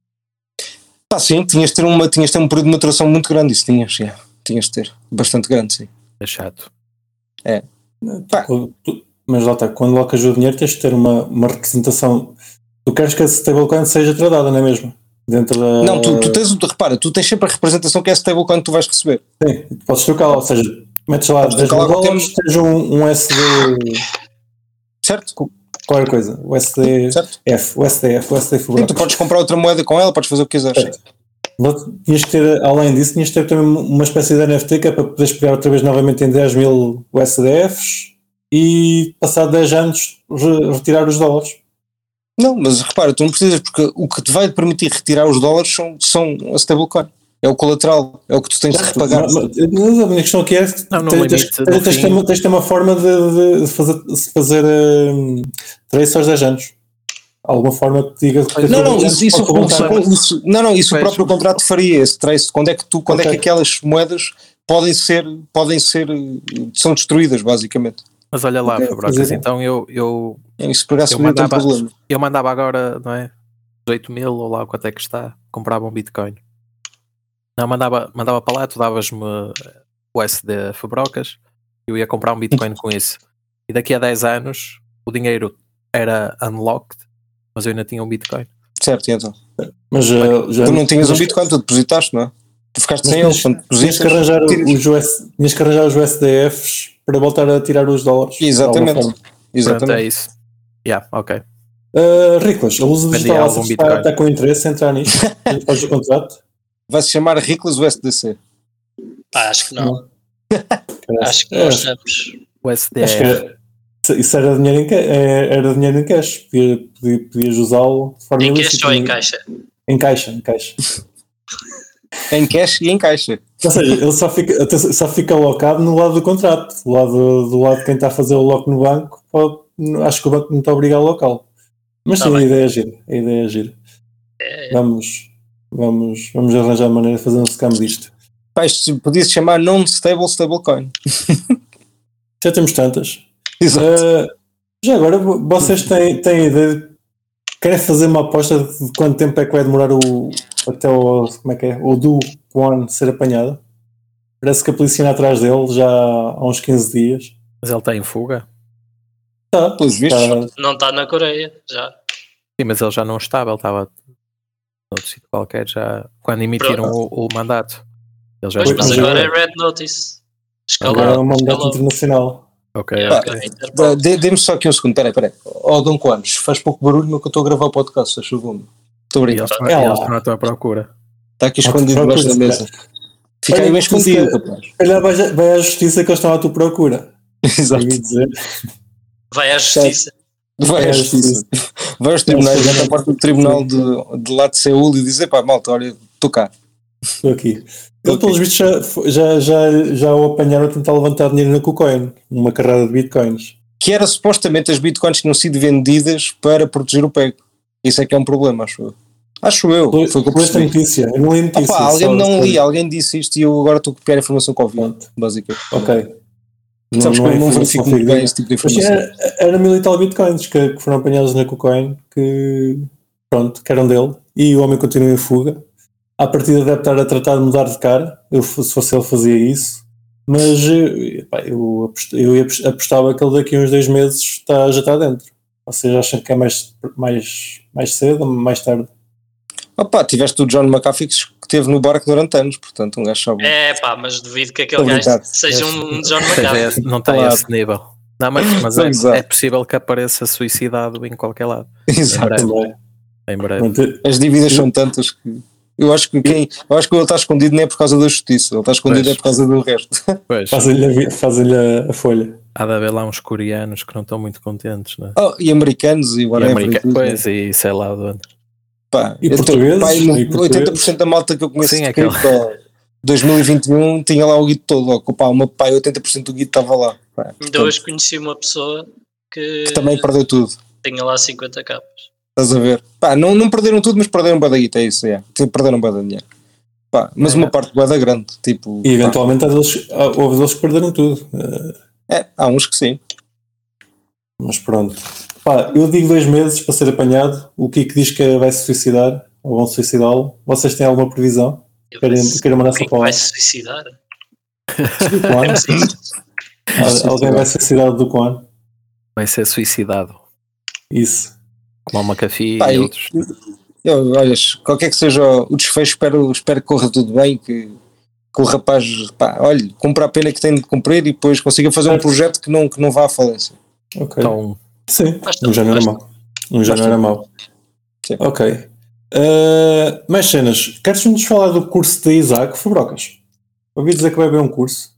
Pá, sim, tinhas de ter, uma, tinhas de ter um período de maturação muito grande, isso tinhas, já. Tinhas de ter. Bastante grande, sim. É chato. Pá. Tu- tu- Mas lá está, quando locas o dinheiro tens de ter uma, uma representação. Tu queres que a stablecoin seja tradada, não é mesmo? Dentro da. Não, tu, tu tens, o- repara, tu tens sempre a representação que é stablecoin que tu vais receber. Sim, podes trocá-la, ou seja, metes lá Podes 10 trocar mil dólares, tens um, um SD. Certo? qualquer coisa, o SDF, Certo? o SDF, o SDF Sim, tu podes comprar outra moeda com ela, podes fazer o que quiseres. sim. Tinhas que ter, além disso, tinhas que ter também uma espécie de NFT que é para poderes pegar outra vez novamente em 10 mil USDFs e passar 10 anos re- retirar os dólares. Não, mas repara, tu não precisas, porque o que te vai permitir retirar os dólares são, são a stablecoin. É o colateral, é o que tu tens de repagar. Mas- mas- a minha questão aqui é que Não, tens, limite, tens- no tens de ter uma- tens de ter uma forma de, de- fazer, de fazer um, trace aos 10 anos. Alguma forma que te diga que Não, não, isso, isso, isso- isso- não, não, isso o próprio contrato faria, esse trace, quando é que tu, quando é Ok. que aquelas moedas podem ser, podem ser, eh, são destruídas, basicamente. Mas olha lá, Ok, Fabrocas, fazer- então eu, eu, acaso Eu um mandava- problema. eu mandava agora, não é? 18 mil ou lá quanto é que está, comprava um Bitcoin. Não, mandava, mandava para lá, tu davas-me o SD Fabrocas, eu ia comprar um Bitcoin com isso. E daqui a 10 anos o dinheiro era unlocked, mas eu ainda tinha um Bitcoin. Certo, e então. Mas uh, já Tu não tinhas um Bitcoin, tu depositaste, não é? Tu ficaste mas sem eles, quando Tinhas que, arranjar os US, tinhas que arranjar os USDFs para voltar a tirar os dólares. Exatamente. forma. Pronto, Exatamente. é isso. Yeah, ok. Uh, Riclas, a luz digital está, está com interesse em entrar nisto. A gente faz o contrato. Vai-se chamar Riclas USDC. Pá, acho que não. Acho que É, nós estamos. O acho que SDF. era- isso era dinheiro em, é- era dinheiro em cash. Podia, podia- podias usá-lo de forma Em cash ou em caixa? Em caixa, em caixa. Em cash e em caixa. Ou seja, ele só fica, só fica alocado no lado do contrato. Do lado, do lado de quem está a fazer o lock no banco, pode- acho que o banco não está obrigado a alocá-lo. Mas Tá sim, a bem. ideia é gira. A ideia é gira. É, Vamos, vamos, vamos arranjar a maneira de fazer um scam disto. Isto podia-se chamar Non-Stable Stablecoin. Já temos tantas. Exato. Uh, já agora, vo- vocês têm, têm ideia de. Querem fazer uma aposta de quanto tempo é que vai demorar o. até o. como é que é? O do Kwon ser apanhado? Parece que a polícia anda atrás dele já há uns 15 dias. Mas ele está em fuga? Tá, Pelos vistos. tá, não está na Coreia, já. Sim, mas ele já não estava, ele estava noutro sítio qualquer, já quando emitiram o, o mandato. Ele já Pois, mas mas agora é Red Notice. agora é Escalou. um mandato escalou. internacional. Ok, ok. ok, Pá, Interpol. Dê- Dê-me só aqui um segundo, peraí, peraí. Ó, Dom Quanos, faz pouco barulho, meu que eu estou a gravar o podcast, faz favor. Estou brincando. eles, É e eles estão à tua procura. Está aqui escondido debaixo da mesa. Fica Olha, aí bem escondido, rapaz. Olha, vai, vai à justiça que eles estão à tua procura. Exato. Vai à justiça. Vai É a. Vai aos tribunais, vai à parte do tribunal de, de lá de Seul e dizer, pá, malta, olha, estou cá. Estou aqui. Ele, pelos vistos, já, já, já, já o apanharam a tentar levantar dinheiro na KuCoin, uma carrada de bitcoins. Que era supostamente as bitcoins que tinham sido vendidas para proteger o PEG. Isso é que é um problema, acho eu. Acho eu, Foi foi esta notícia. Eu não li a notícia. Opa, alguém só- não li, alguém disse isto e eu agora estou a copiar a informação que ouvi, basicamente. Ok. Sabes que eu não verifico muito bem esse tipo de informação. era, era mil e tal bitcoins que, que foram apanhados na KuCoin que, pronto, que eram dele e o homem continua em fuga. À partida deve estar a tratar de mudar de cara. Eu, se fosse ele, fazia isso. Mas eh, pá, eu, eu apostava que ele daqui a uns dois meses está, já está dentro. Vocês acham que é mais, mais, mais cedo ou mais tarde? Opa, tiveste o John McAfee que esteve no barco durante anos, portanto um gajo sabe. É pá, mas duvido que aquele gajo seja um John McAfee. não está a Claro. esse nível. Não, mas, mas Exato. é, é possível que apareça suicidado em qualquer lado. Exato. breve. Em breve. As dívidas são tantas que. Eu acho que quem. Eu acho que ele está escondido não é por causa da justiça, ele está escondido Pois. é por causa do resto. Pois, Fazem-lhe a, a, a folha. há de haver lá uns coreanos que não estão muito contentes, né? Oh, e americanos e E whatever. america- tudo, Pois, e sei lá de onde. Pá, E portugueses? no- E portugueses? 80% da malta que eu conheço Sim, de cripto 2021 tinha lá o guito todo. Logo, pá, o meu pai, 80% do guito estava lá. Pá, Ainda portanto, hoje conheci uma pessoa que, que também perdeu tudo. tinha lá 50 capas. Estás a ver? Pá, não, não perderam tudo, mas perderam bué da guita, é isso, é. Perderam bué da dinheiro. Pá, mas É. uma parte bué da grande, tipo... E eventualmente há deles, há- houve deles que perderam tudo. É, há uns que sim. Mas pronto. Pá, eu digo dois meses para ser apanhado. O Kiko diz que vai se suicidar ou vão suicidá-lo. Vocês têm alguma previsão? Eu Querem- querem mandar só para vai se suicidar? Alguém vai ser suicidado do Kwan? Vai ser suicidado. Isso. Como o McAfee Pá, e outros. Eu, olhas, qualquer que seja o desfecho, espero, espero que corra tudo bem, que, que o rapaz, pá, olha, cumpra a pena que tem de cumprir e depois consiga fazer um projeto que não, que não vá à falência. Ok. Então, Sim, um já não era mau. Um já não era mau. Sim. Ok. Uh, mais cenas. Queres-nos falar do curso de Isaac Fabrocas? Ouvi dizer que vai haver um curso.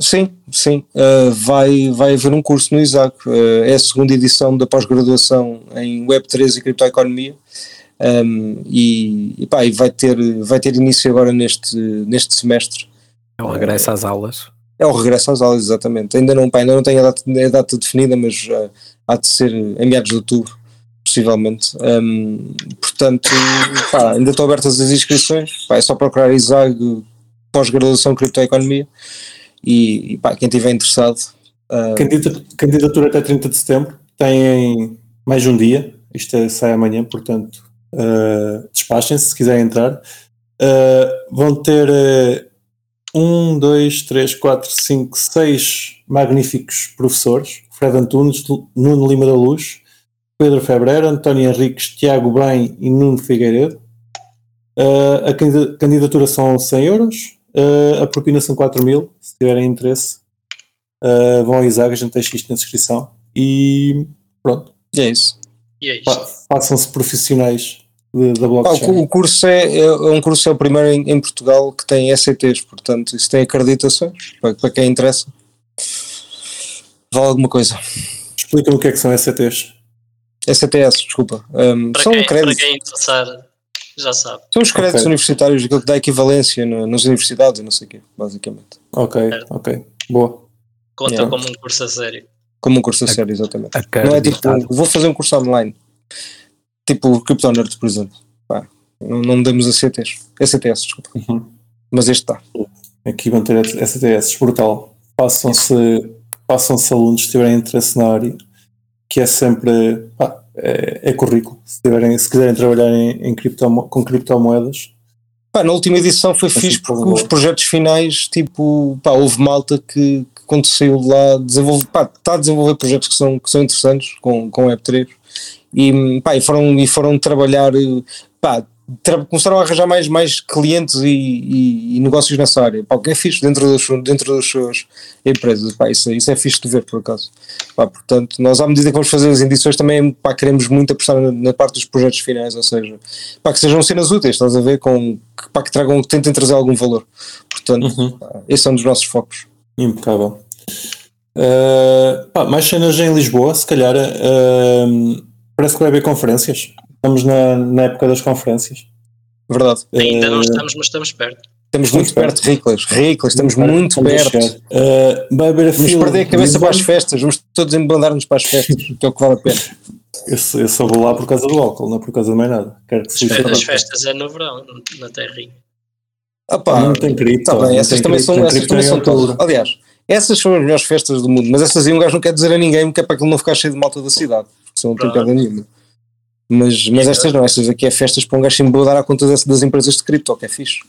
Sim, sim. Uh, vai, vai haver um curso no ISAC. Uh, é a segunda edição da pós-graduação em Web3 e criptoeconomia. Um, e, e, pá, e vai, ter, vai ter início agora neste, neste semestre. é o regresso às aulas. É o regresso às aulas, exatamente. Ainda não, pá, ainda não tenho a data, a data definida, mas uh, há de ser em meados de outubro, possivelmente. Um, portanto, pá, ainda estão abertas as inscrições. Pá, é só procurar ISAG pós-graduação criptoeconomia. E, e pá, quem estiver interessado. uh, Candidata- Candidatura até 30 de setembro. Tem mais um dia. Isto é- sai amanhã, portanto, uh, despachem-se se quiserem entrar. Uh, vão ter uh, um, dois, três, quatro, cinco, seis magníficos professores. Fred Antunes, Nuno Lima da Luz, Pedro Febreira, António Henriques, Tiago Bem e Nuno Figueiredo. Uh, a candida- candidatura são 100 euros, uh, a propina são 4 mil, se tiverem interesse. Uh, vão ao Isaac, a gente deixa isto na descrição. E pronto, e é isso. E é isto. façam-se profissionais de- da blockchain. cu- o curso é, é, é um curso é o primeiro em, em Portugal que tem ECTs, portanto, isso tem acreditações para, para quem interessa. Vale alguma coisa. Explica-me o que é que são SCTs. ECTS, desculpa. Um, Para, são quem, para créditos. quem interessar, já sabe. São os créditos Ok. universitários, aquilo que dá equivalência no- nas universidades e não sei o quê, basicamente. Ok, Certo. ok. Boa. Conta Yeah. como um curso a sério. Como um curso a sério, exatamente. Não é tipo, vou fazer um curso online. Tipo o Crypto Nerd, por exemplo. Pá, não, não demos ECTs. ECTS, desculpa. Uhum. Mas este está. Aqui vão ter STS, brutal. Façam-se façam-se alunos se tiverem interesse na área, que é sempre pá, é, é currículo. Se, tiverem, se quiserem trabalhar em, em criptomo- com criptomoedas, Pá, na última edição foi Assim, fixe por porque os projetos finais, tipo, pá, houve malta que, que quando saiu de lá desenvolve, pá, está a desenvolver projetos que são, que são interessantes com, com Web3 e, pá, e, foram, e foram trabalhar, pá, começaram a arranjar mais, mais clientes e, e- e negócios nessa área, pá, é fixe dentro das, suas- dentro das suas empresas, pá, isso, isso é fixe de ver por acaso. Pá, portanto, nós à medida que vamos fazer as edições também pá, queremos muito apostar na, na parte dos projetos finais, ou seja, pá, que sejam cenas úteis, estás a ver, com, que, pá, que tragam, que tentem trazer algum valor. Portanto, Uhum. pá, esse é um dos nossos focos. impecável. Uh, pá, mais cenas em Lisboa, se calhar. uh, parece que vai haver conferências. Estamos na, na época das conferências. Verdade. Ainda não Uh, estamos, mas estamos perto. Estamos muito perto, Riclas, Riclas, estamos muito perto. chegar. Uh, Vamos perder a cabeça para as festas, vamos todos embandar-nos para as festas, que é o que vale a pena. Eu, só- eu só vou lá por causa do álcool, não é por causa de mais nada. Quero que As, festas é no verão, na terrinha. Ah, pá, não tem cripto. Tá bem, não essas tem também cripto, são, essas cripto também são todas. Aliás, essas são as melhores festas do mundo, mas essas aí um gajo não quer dizer a ninguém, porque é para aquilo não ficar cheio de malta da cidade, porque senão não tem nenhuma. Mas, mas estas não, estas aqui é festas para um gajo se embodar à conta das, das empresas de cripto, que é fixe.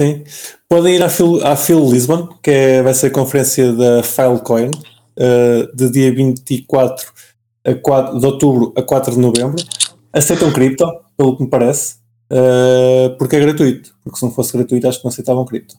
Sim. Podem ir à Phil, à Phil Lisbon, que é- vai ser a conferência da Filecoin, uh, de dia 24 a 4 de outubro a 4 de novembro. Aceitam cripto, pelo que me parece. uh, porque é gratuito. Porque se não fosse gratuito, acho que não aceitavam cripto.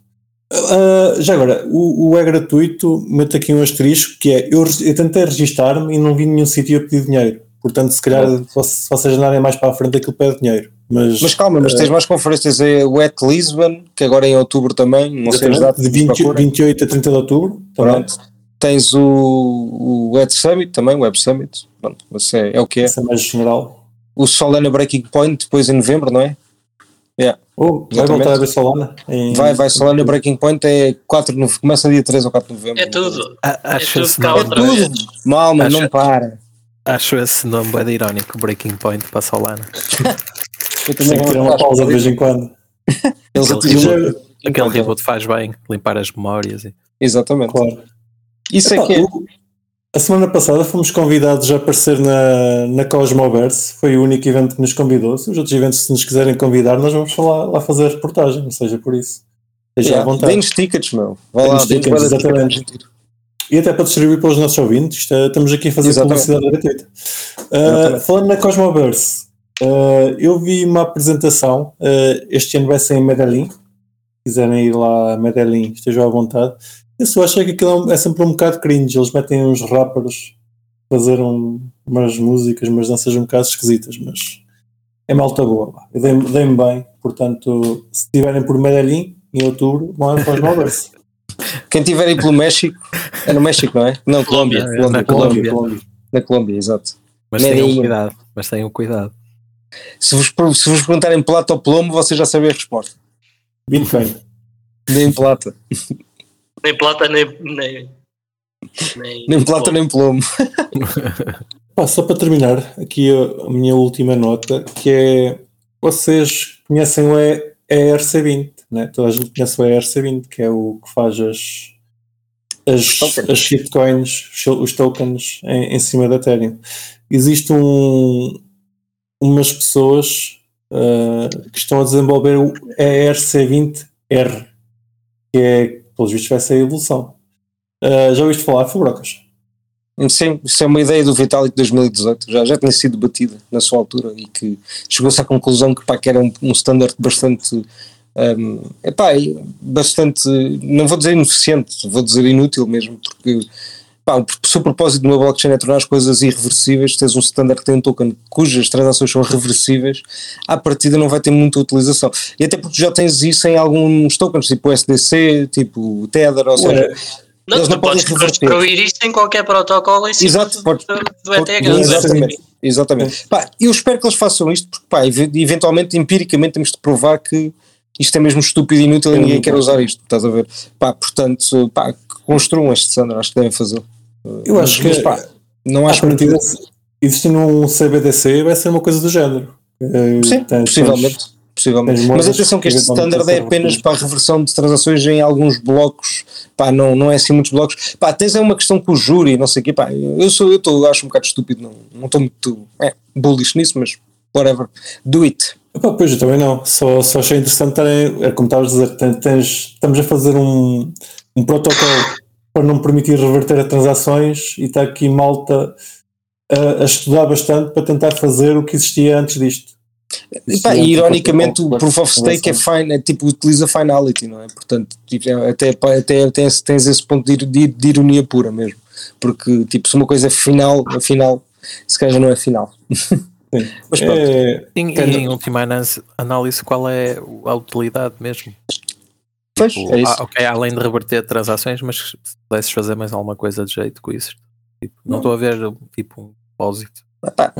Uh, já agora, o, o, é gratuito, meto aqui um asterisco que é eu, eu tentei registar-me e não vi nenhum sítio a pedir dinheiro. Portanto, se calhar, se vocês andarem mais para a frente, aquilo pede dinheiro. Mas, mas calma, mas uh, tens mais conferências é o At Lisbon, que agora é em outubro também, não sei as datas. De 20, 28 a 30 de outubro. Pronto. Tens o, o Web Summit também, o Web Summit. Pronto, mas é, é o que é. Isso é mais general. O Solana Breaking Point, depois em novembro, não é? Yeah. Oh, vai voltar a ver Solana? Em... Vai, vai. Solana Breaking Point é 4 de começa dia 3 ou 4 de novembro. É tudo. acho é tudo É tudo. Mal, mas Acho- não para. Acho esse nome bem irónico, Breaking Point para Solana. Eu Tem que ter uma pausa de vez em quando. Eles reboot, aquele reboot faz bem, limpar as memórias. E... Exatamente. Claro. Isso é que é. A semana passada fomos convidados a aparecer na, na Cosmoverse, foi o único evento que nos convidou. Se os outros eventos se nos quiserem convidar, nós vamos lá, lá fazer reportagem, não seja por isso. Esteja à Yeah, vontade. Deem-nos tickets, meu. Vai lá, tickets, exatamente. tickets. E até para distribuir pelos nossos ouvintes, é- estamos aqui a fazer Exatamente. publicidade gratuita. Uh, falando na Cosmoverse, uh, eu vi uma apresentação, uh, este ano vai ser em Medellín, se quiserem ir lá a Medellín, estejam à vontade. Eu só achei que aquilo é sempre um bocado cringe, eles metem uns rappers fazer um- umas músicas, umas danças um bocado esquisitas, mas é malta boa. dei-me dei-me bem, portanto, se estiverem por Medellín, em outubro, vão à Cosmoverse. Quem tiver aí pelo México, é no México, não é? Não, Colômbia. Colômbia, Colômbia, na Colômbia. Colômbia. Na Colômbia, exato. Mas Medellín. tenham cuidado, mas tenham cuidado. Se vos, se vos perguntarem plata ou plomo, vocês já sabem a resposta. Bitcoin. Nem plata. Nem plata, nem. Nem, nem, Nem plata, nem plomo. Pá, só para terminar, aqui a, a minha última nota, que é vocês conhecem o E- ERC20, né? toda a gente conhece o ERC20, que é o que faz as, as, Tokens. as shitcoins, os- tokens em, em cima da Ethereum. Existe um, umas pessoas ah, que estão a desenvolver o ERC20R, que é, pelos vistos, vai ser a evolução. Ah, já ouviste falar, Fubrocas? Sim, isso é uma ideia do Vitalik de 2018, já, já tinha sido debatida na sua altura e que chegou-se à conclusão que, pá, que era um, um standard bastante, um, epá, e bastante, não vou dizer ineficiente, vou dizer inútil mesmo, porque pá, o seu propósito de uma blockchain é tornar as coisas irreversíveis, tens um standard que tem um token cujas transações são reversíveis, à partida não vai ter muita utilização. E até porque já tens isso em alguns tokens, tipo o SDC, tipo o Tether, ou seja, Não, Eles não podes reverter. construir isso em qualquer protocolo em cima Exato, do, pode- do, do Pode- ETH. Exatamente. Exatamente. Pá, eu espero que eles façam isto, porque pá, ev- eventualmente, empiricamente, temos de provar que isto é mesmo estúpido e inútil e ninguém quer usar isto, estás a ver? Pá, portanto, pá, construam este standard, acho que devem fazer. Eu acho Mas, que pá, não acho partida, existindo um CBDC, vai ser uma coisa do género. Eh, Sim, tens- possivelmente. possivelmente. tens Mas moedas atenção que este standard é apenas para- a reversão de transações em alguns blocos, pá, não, não é assim muitos blocos. Pá, tens é uma questão com o júri, não sei o quê, pá, eu sou, eu tô, acho um bocado estúpido, não não estou muito é, bullish nisso, mas whatever, do it. Pois eu também não, só, só achei interessante estarem, é como estavas a dizer, ten- tens- estamos a fazer um, um protocolo para não permitir reverter a transações e está aqui malta a, a estudar bastante para tentar fazer o que existia antes disto. E, pá, Sim, e é ironicamente o tipo, Proof of Stake é, fine, é tipo, utiliza finality, não é? Portanto, tipo, é- até, até tens, tens esse ponto de, de, de ironia pura mesmo. Porque, tipo, se uma coisa é final, afinal, se calhar já não é final. Mas pronto, É, Em, Quero- em última análise, qual é o- a utilidade mesmo? pois, Tipo, é isso. ah, ok, além de reverter transações, mas se pudesses fazer mais alguma coisa de jeito com isso. Tipo, não estou a ver tipo um depósito. Ah, tá,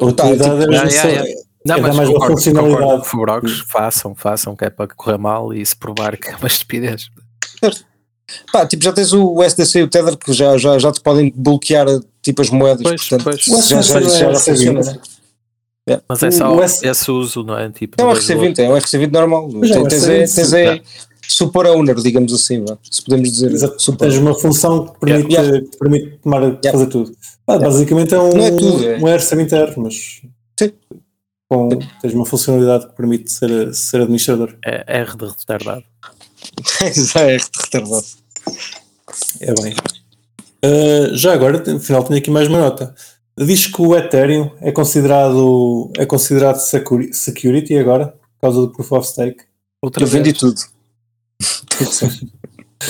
utilidade tipo, é. Não, É dar mas mais uma concordo, funcionalidade. concordo com Fubrocos, façam, façam, que é para correr mal e se provar que é uma estupidez. pá, tipo, já tens o SDC e o Tether que já, já, já te podem bloquear tipo, as moedas. Pois, portanto, pois. já, já, já, já é funciona. RC20. né? Mas é só o S- esse uso, não é? Tipo, É um no dois RC20, é um RC20 normal. Mas é um Tens, é, RC20, tens é super owner, digamos assim, se podemos dizer. Exato. Super Tens uma função que permite, Yeah. que permite tomar, Yeah. fazer tudo. Ah, Yeah. Basicamente é um, Não é tudo, é. um RC20R, mas Sim. com, tens uma funcionalidade que permite ser, ser administrador. É R de retardado. já é retardado. É bem. Uh, já agora, no final, tenho aqui mais uma nota. diz que o Ethereum é considerado, é considerado security agora, por causa do Proof of Stake. Outra Eu vez. vendi tudo.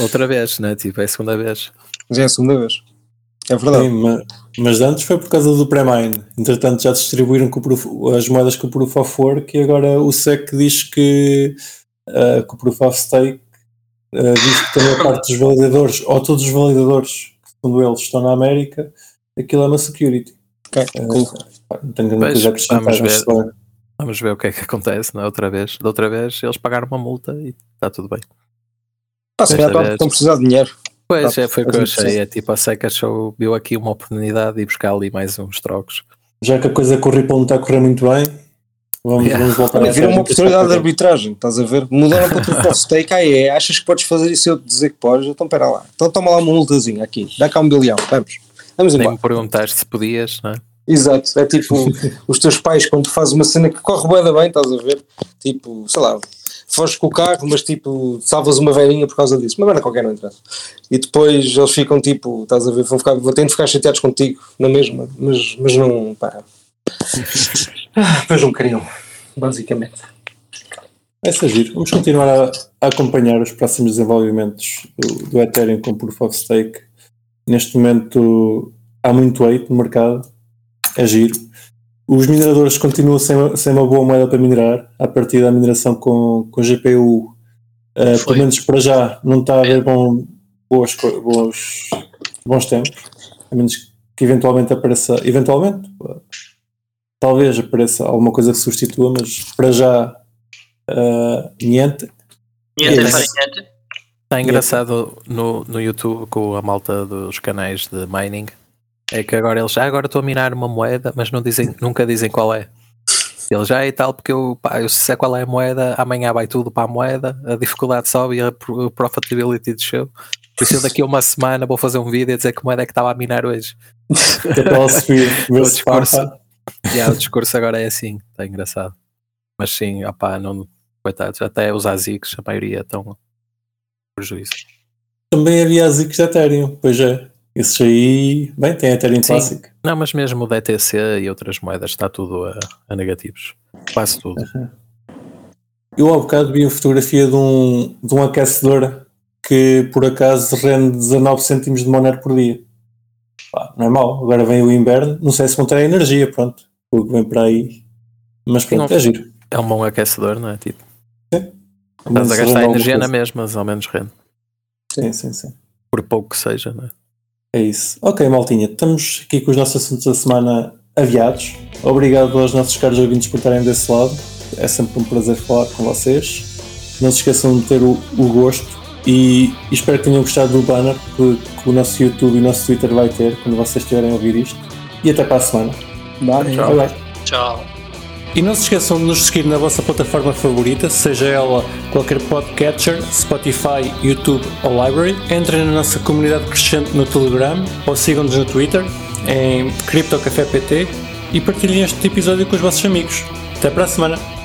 Outra vez, né? Tipo, é a segunda vez. Já é a segunda vez. É verdade. Sim, mas, mas, antes foi por causa do pré-mine. Entretanto, já distribuíram proof, as moedas com o Proof of Work e agora o SEC diz que, uh, que o Proof of Stake uh, diz que também a parte dos validadores, ou todos os validadores, que segundo eles estão na América, aquilo é uma security. Ok, uh, cool. Não tenho grande coisa a acrescentar. Vamos ver, vamos ver o que é que acontece na é? outra vez. Da outra vez eles pagaram uma multa e está tudo bem. Passa, estão a precisar de dinheiro. Pois, é, foi o que eu achei. É tipo, a Seca Show viu aqui uma oportunidade de buscar ali mais uns trocos. Já que a coisa com o Ripple não está a correr muito bem, vamos, yeah. vamos voltar a Vira uma oportunidade de arbitragem, estás a ver? Mudaram para o teu stake, aí é, achas que podes fazer isso e eu te dizer que podes? Então espera lá. Então toma lá uma multazinha aqui, dá cá um bilhão, vamos. Vamos embora. Nem me perguntaste se podias, não é? Exato, é tipo os teus pais quando tu fazes uma cena que corre bem, estás a ver? Tipo, sei lá, foges com o carro, mas tipo, salvas uma velhinha por causa disso, uma merda qualquer não interessa. E depois eles ficam tipo, estás a ver, vão, ficar, vão tendo ficar chateados contigo na mesma, mas, mas não, pá. Ah, mas não queriam, basicamente. É giro. Vamos continuar a, a, acompanhar os próximos desenvolvimentos do, do Ethereum com Proof of Stake. Neste momento há muito hate no mercado, é giro os mineradores continuam sem, sem uma boa moeda para minerar, a partir da mineração com, com GPU, uh, eh, pelo menos para já, não está a haver bom, boas, bons, bons tempos, a menos que eventualmente apareça, eventualmente, talvez apareça alguma coisa que substitua, mas para já, uh, niente. Niente, é Está engraçado no, no YouTube com a malta dos canais de mining é que agora eles já agora estou a minar uma moeda, mas não dizem, nunca dizem qual é. Eles já é tal, porque eu, pá, eu sei qual é a moeda, amanhã vai tudo para a moeda, a dificuldade sobe e a profitability desceu. Por isso daqui a uma semana vou fazer um vídeo a dizer que moeda é que estava a minar hoje. o, discurso, yeah, o discurso agora é assim, está engraçado. Mas sim, opá, não, coitados, até os ASICs, a maioria estão prejuízo. Também havia ASICs da Ethereum, pois é. Isso aí, bem, tem Ethereum Sim. Classic. Não, mas mesmo o DTC e outras moedas está tudo a, a negativos. Quase tudo. Uhum. Eu há bocado vi a fotografia de um, de um aquecedor que por acaso rende 19 cêntimos de Monero por dia. Pá, não é mau. Agora vem o inverno, não sei se vão ter energia, pronto. O que vem para aí. Mas pronto, não, é giro. É um bom aquecedor, não é? Tipo, sim. Estás a gastar energia na mesma, mas ao menos rende. Sim, sim, sim. Por pouco que seja, não é? É isso. Ok, Maltinha, estamos aqui com os nossos assuntos da semana aviados. Obrigado aos nossos caros ouvintes por estarem desse lado. É sempre um prazer falar com vocês. Não se esqueçam de ter o, o gosto e, espero que tenham gostado do banner que, que, o nosso YouTube e o nosso Twitter vai ter quando vocês estiverem a ouvir isto. E até para a semana. Bye. Tchau. Bye. Tchau. E não se esqueçam de nos seguir na vossa plataforma favorita, seja ela qualquer podcatcher, Spotify, YouTube ou Library. Entrem na nossa comunidade crescente no Telegram ou sigam-nos no Twitter em CryptoCafépt e partilhem este episódio com os vossos amigos. Até para a semana!